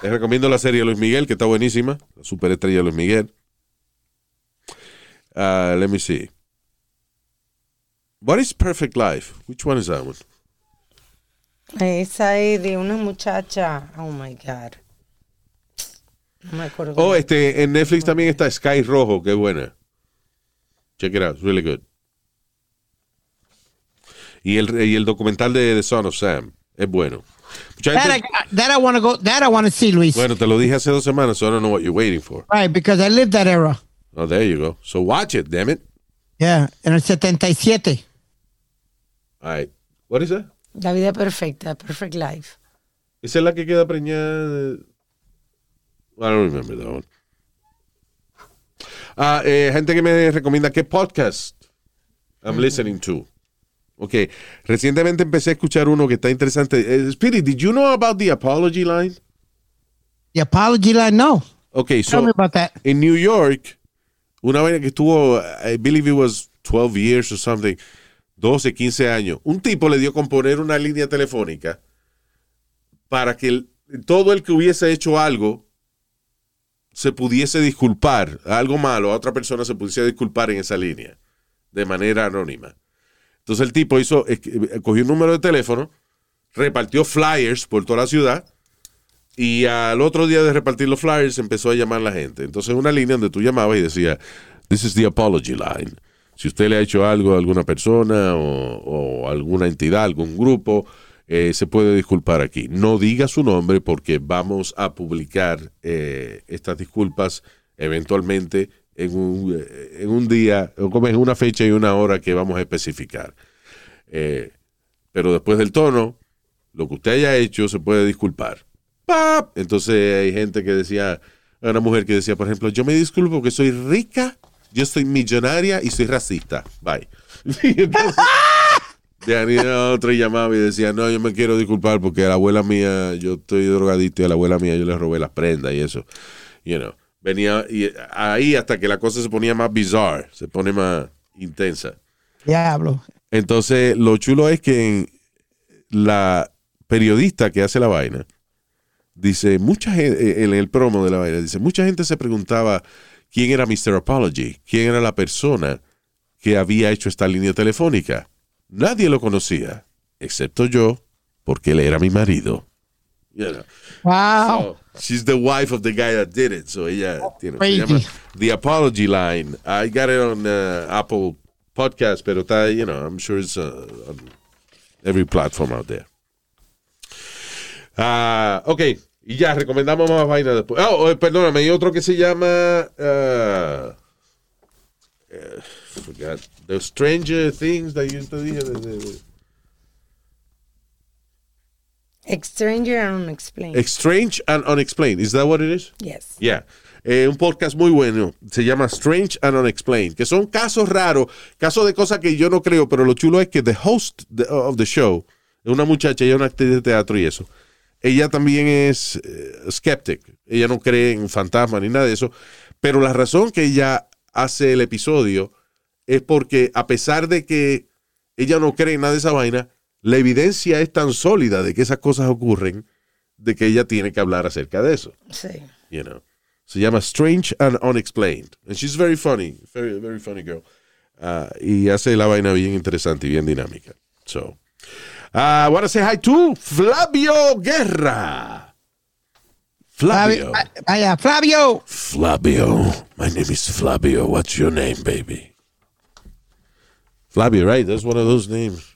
les recomiendo la serie de Luis Miguel, que está buenísima. La superestrella de Luis Miguel. Uh, let me see. What is Perfect Life? Which one is that one? Esa es de una muchacha. Oh my God. No me acuerdo. Oh, este, en Netflix también está Sky Rojo, qué buena. Check it out. It's really good. Y el, y el documental de The Son of Sam es bueno. That gente- I, that I want to go. That I want to see, Luis. bueno, te lo dije hace dos semanas, so I don't know what you're waiting for. Right, because I lived that era. Oh, there you go. So watch it, damn it. Yeah, en el 77. All right. What is that? La vida perfecta, perfect life. Esa es la que queda preñada. I don't remember that one. Ah, eh, gente que me recomienda qué podcast I'm listening to. Ok, recientemente empecé a escuchar uno que está interesante. Eh, Spirit, did you know about the apology line? The apology line, no. Okay, Tell so me about that. in New York, una vaina que estuvo, I believe it was 12 years or something, 12, 15 años, un tipo le dio con poner una línea telefónica para que el- todo el que hubiese hecho algo se pudiese disculpar, algo malo, a otra persona se pudiese disculpar en esa línea, de manera anónima. Entonces el tipo hizo, eh, cogió un número de teléfono, repartió flyers por toda la ciudad y al otro día de repartir los flyers empezó a llamar la gente. Entonces una línea donde tú llamabas y decía, this is the apology line. Si usted le ha hecho algo a alguna persona o, o alguna entidad, algún grupo, eh, se puede disculpar aquí. No diga su nombre porque vamos a publicar eh, estas disculpas eventualmente en un, eh, en un día, o como en una fecha y una hora que vamos a especificar. Eh, pero después del tono, lo que usted haya hecho se puede disculpar. Entonces hay gente que decía, una mujer que decía, por ejemplo, yo me disculpo porque soy rica, yo soy millonaria y soy racista. Bye. (laughs) Y entonces, de ahí otro llamaba y decía, no, yo me quiero disculpar porque la abuela mía, yo estoy drogadito y a la abuela mía yo le robé las prendas y eso. You know, venía y ahí hasta que la cosa se ponía más bizarre, se pone más intensa. Diablo. Entonces, lo chulo es que la periodista que hace la vaina dice, mucha gente, en el promo de la vaina, dice, mucha gente se preguntaba quién era Mr. Apology, quién era la persona que había hecho esta línea telefónica. Nadie lo conocía, excepto yo, porque él era mi marido. You know. Wow. So, she's the wife of the guy that did it. So ella tiene, se Crazy. llama The Apology Line. I got it on uh, Apple Podcast, pero está, you know, I'm sure it's uh, on every platform out there. Ah, ok, y ya, recomendamos más vainas después. Oh, oh, perdóname, hay otro que se llama. uh, eh, forgot. The Stranger Things that yo te dije. Stranger and Unexplained. Strange and Unexplained. Is that what it is? yes. Yeah. Eh, un podcast muy bueno. Se llama Strange and Unexplained. Que son casos raros, casos de cosas que yo no creo, pero lo chulo es que the host of the show es una muchacha, ella es una actriz de teatro y eso. Ella también es eh, skeptic. Ella no cree en fantasmas ni nada de eso. Pero la razón que ella hace el episodio es porque a pesar de que ella no cree en nada de esa vaina, la evidencia es tan sólida de que esas cosas ocurren de que ella tiene que hablar acerca de eso. Sí. You know. Se llama Strange and Unexplained. And she's very funny. Very, very funny girl. Ah, y hace la vaina bien interesante y bien dinámica. So, I want to say hi to Flavio Guerra. Flavio. Flavio. Vaya, Flavio. Flavio. My name is Flavio. What's your name, baby? Flavio, right? That's one of those names.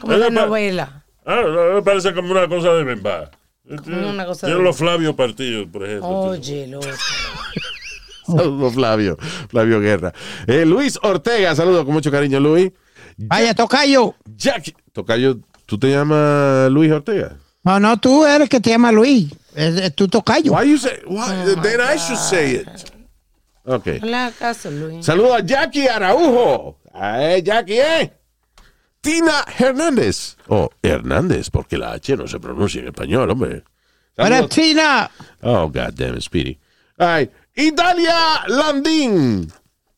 Como a mí de me pa- novela. Ah, no, me parece como una cosa de Bemba. Una cosa Tiene de- los Flavio partidos, por ejemplo. Oye, loco. (laughs) Saludos, Flavio. Flavio Guerra. Eh, Luis Ortega, saludos con mucho cariño, Luis. Vaya, tocayo. Jackie. Tocayo, ¿tú te llamas Luis Ortega? No, no, tú eres que te llama Luis. Es, es tu tocayo. Why you say, why, then I should say it. Ok. Hagas caso, Luis. Saludos a Jackie Araujo. Eh, Jackie, eh. Tina Hernández. O Hernández, porque la H no se pronuncia en español, hombre. Para. Tina. Oh, God damn it, Speedy. Ay, Italia Landín.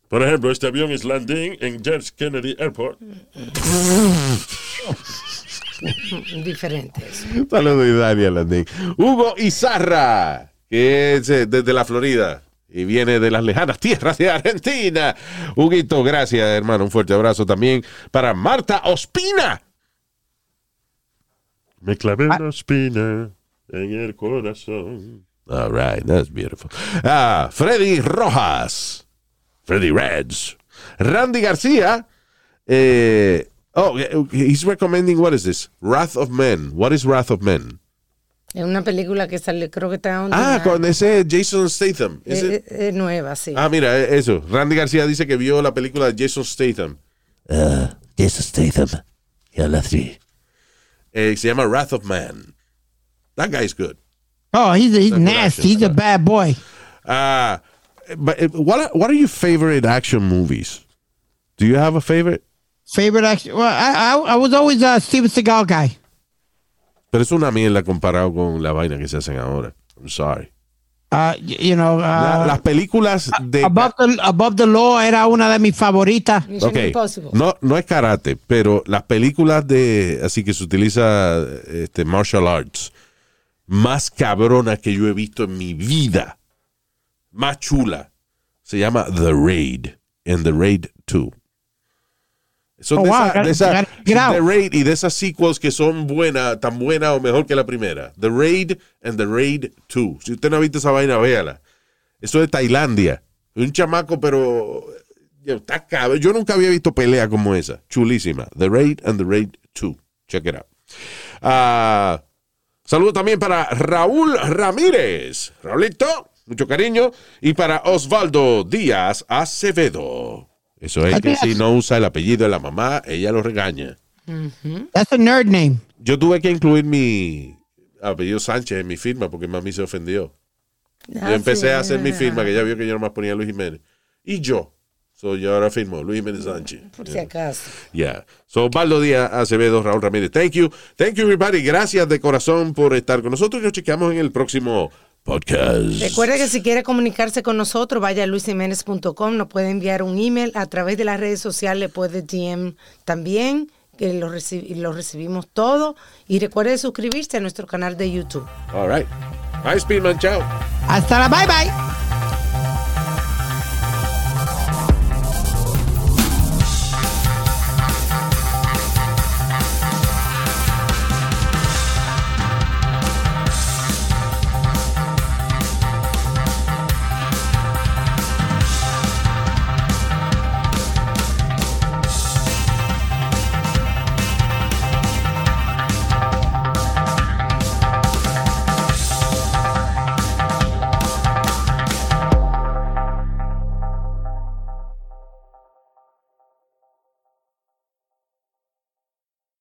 Por ejemplo, este avión es landing en James Kennedy Airport. (laughs) Diferentes. Saludos, Italia Landín. Hugo Izarra, que es eh, desde la Florida y viene de las lejanas tierras de Argentina. Huguito, gracias, hermano. Un fuerte abrazo también para Marta Ospina. Me clavé una espina en el corazón. All right, that's beautiful. Ah, Freddy Rojas. Freddy Reds. Randy García. eh, oh, he's recommending, what is this? Wrath of Men. What is Wrath of Men? Es una película que salió, creo que está Ah, con ese Jason Statham. es, Ese- es nueva, sí. Ah, mira, eh, eso. Randy García dice que vio la película de Jason Statham. Uh, Jason Statham. Ya la vi. Eh, se llama Wrath of Man. That guy's good. Oh, he's, he's That's nasty. action, He's a bad boy. Uh, but what are, what are your favorite action movies? Do you have a favorite? Favorite action? Well, I, I, I was always a Steven Seagal guy. Pero es una mierda comparado con la vaina que se hacen ahora. I'm sorry. Uh, y- you know, uh, La- las películas de... Above the, Above the Law era una de mis favoritas. Mission Ok, Impossible. No, no es karate, pero las películas de... Así que se utiliza este, martial arts. Más cabrona que yo he visto en mi vida. Más chula. Se llama The Raid. En The Raid 2. Son Oh, de wow, esa- de esa-. The Raid y de esas sequels que son buenas, tan buenas o mejor que la primera. The Raid and The Raid 2. Si usted no ha visto esa vaina, véala. Eso de Tailandia. Un chamaco, pero. yo, nunca había visto pelea como esa. Chulísima. The Raid and The Raid 2. Check it out. Ah, saludo también para Raúl Ramírez. Raulito, mucho cariño. Y para Osvaldo Díaz Acevedo. Eso es que si no usa el apellido de la mamá, ella lo regaña. That's a nerd name. Yo tuve que incluir mi apellido Sánchez en mi firma porque mami se ofendió. yo empecé a hacer mi firma, que ya vio que yo nomás ponía Luis Jiménez. Y yo. So, yo ahora firmo Luis Jiménez Sánchez. Por si acaso. Yeah. So, Osvaldo Díaz Acevedo, Raúl Ramírez. Thank you. Thank you, everybody. Gracias de corazón por estar con nosotros nos chequeamos en el próximo podcast. Recuerda que si quiere comunicarse con nosotros, vaya a luisiménez.com, nos puede enviar un email a través de las redes sociales, puede DM también, que lo, reci- lo recibimos todo. Y recuerde suscribirse a nuestro canal de YouTube. All right. Bye, Speedman. Chao. Hasta la bye bye.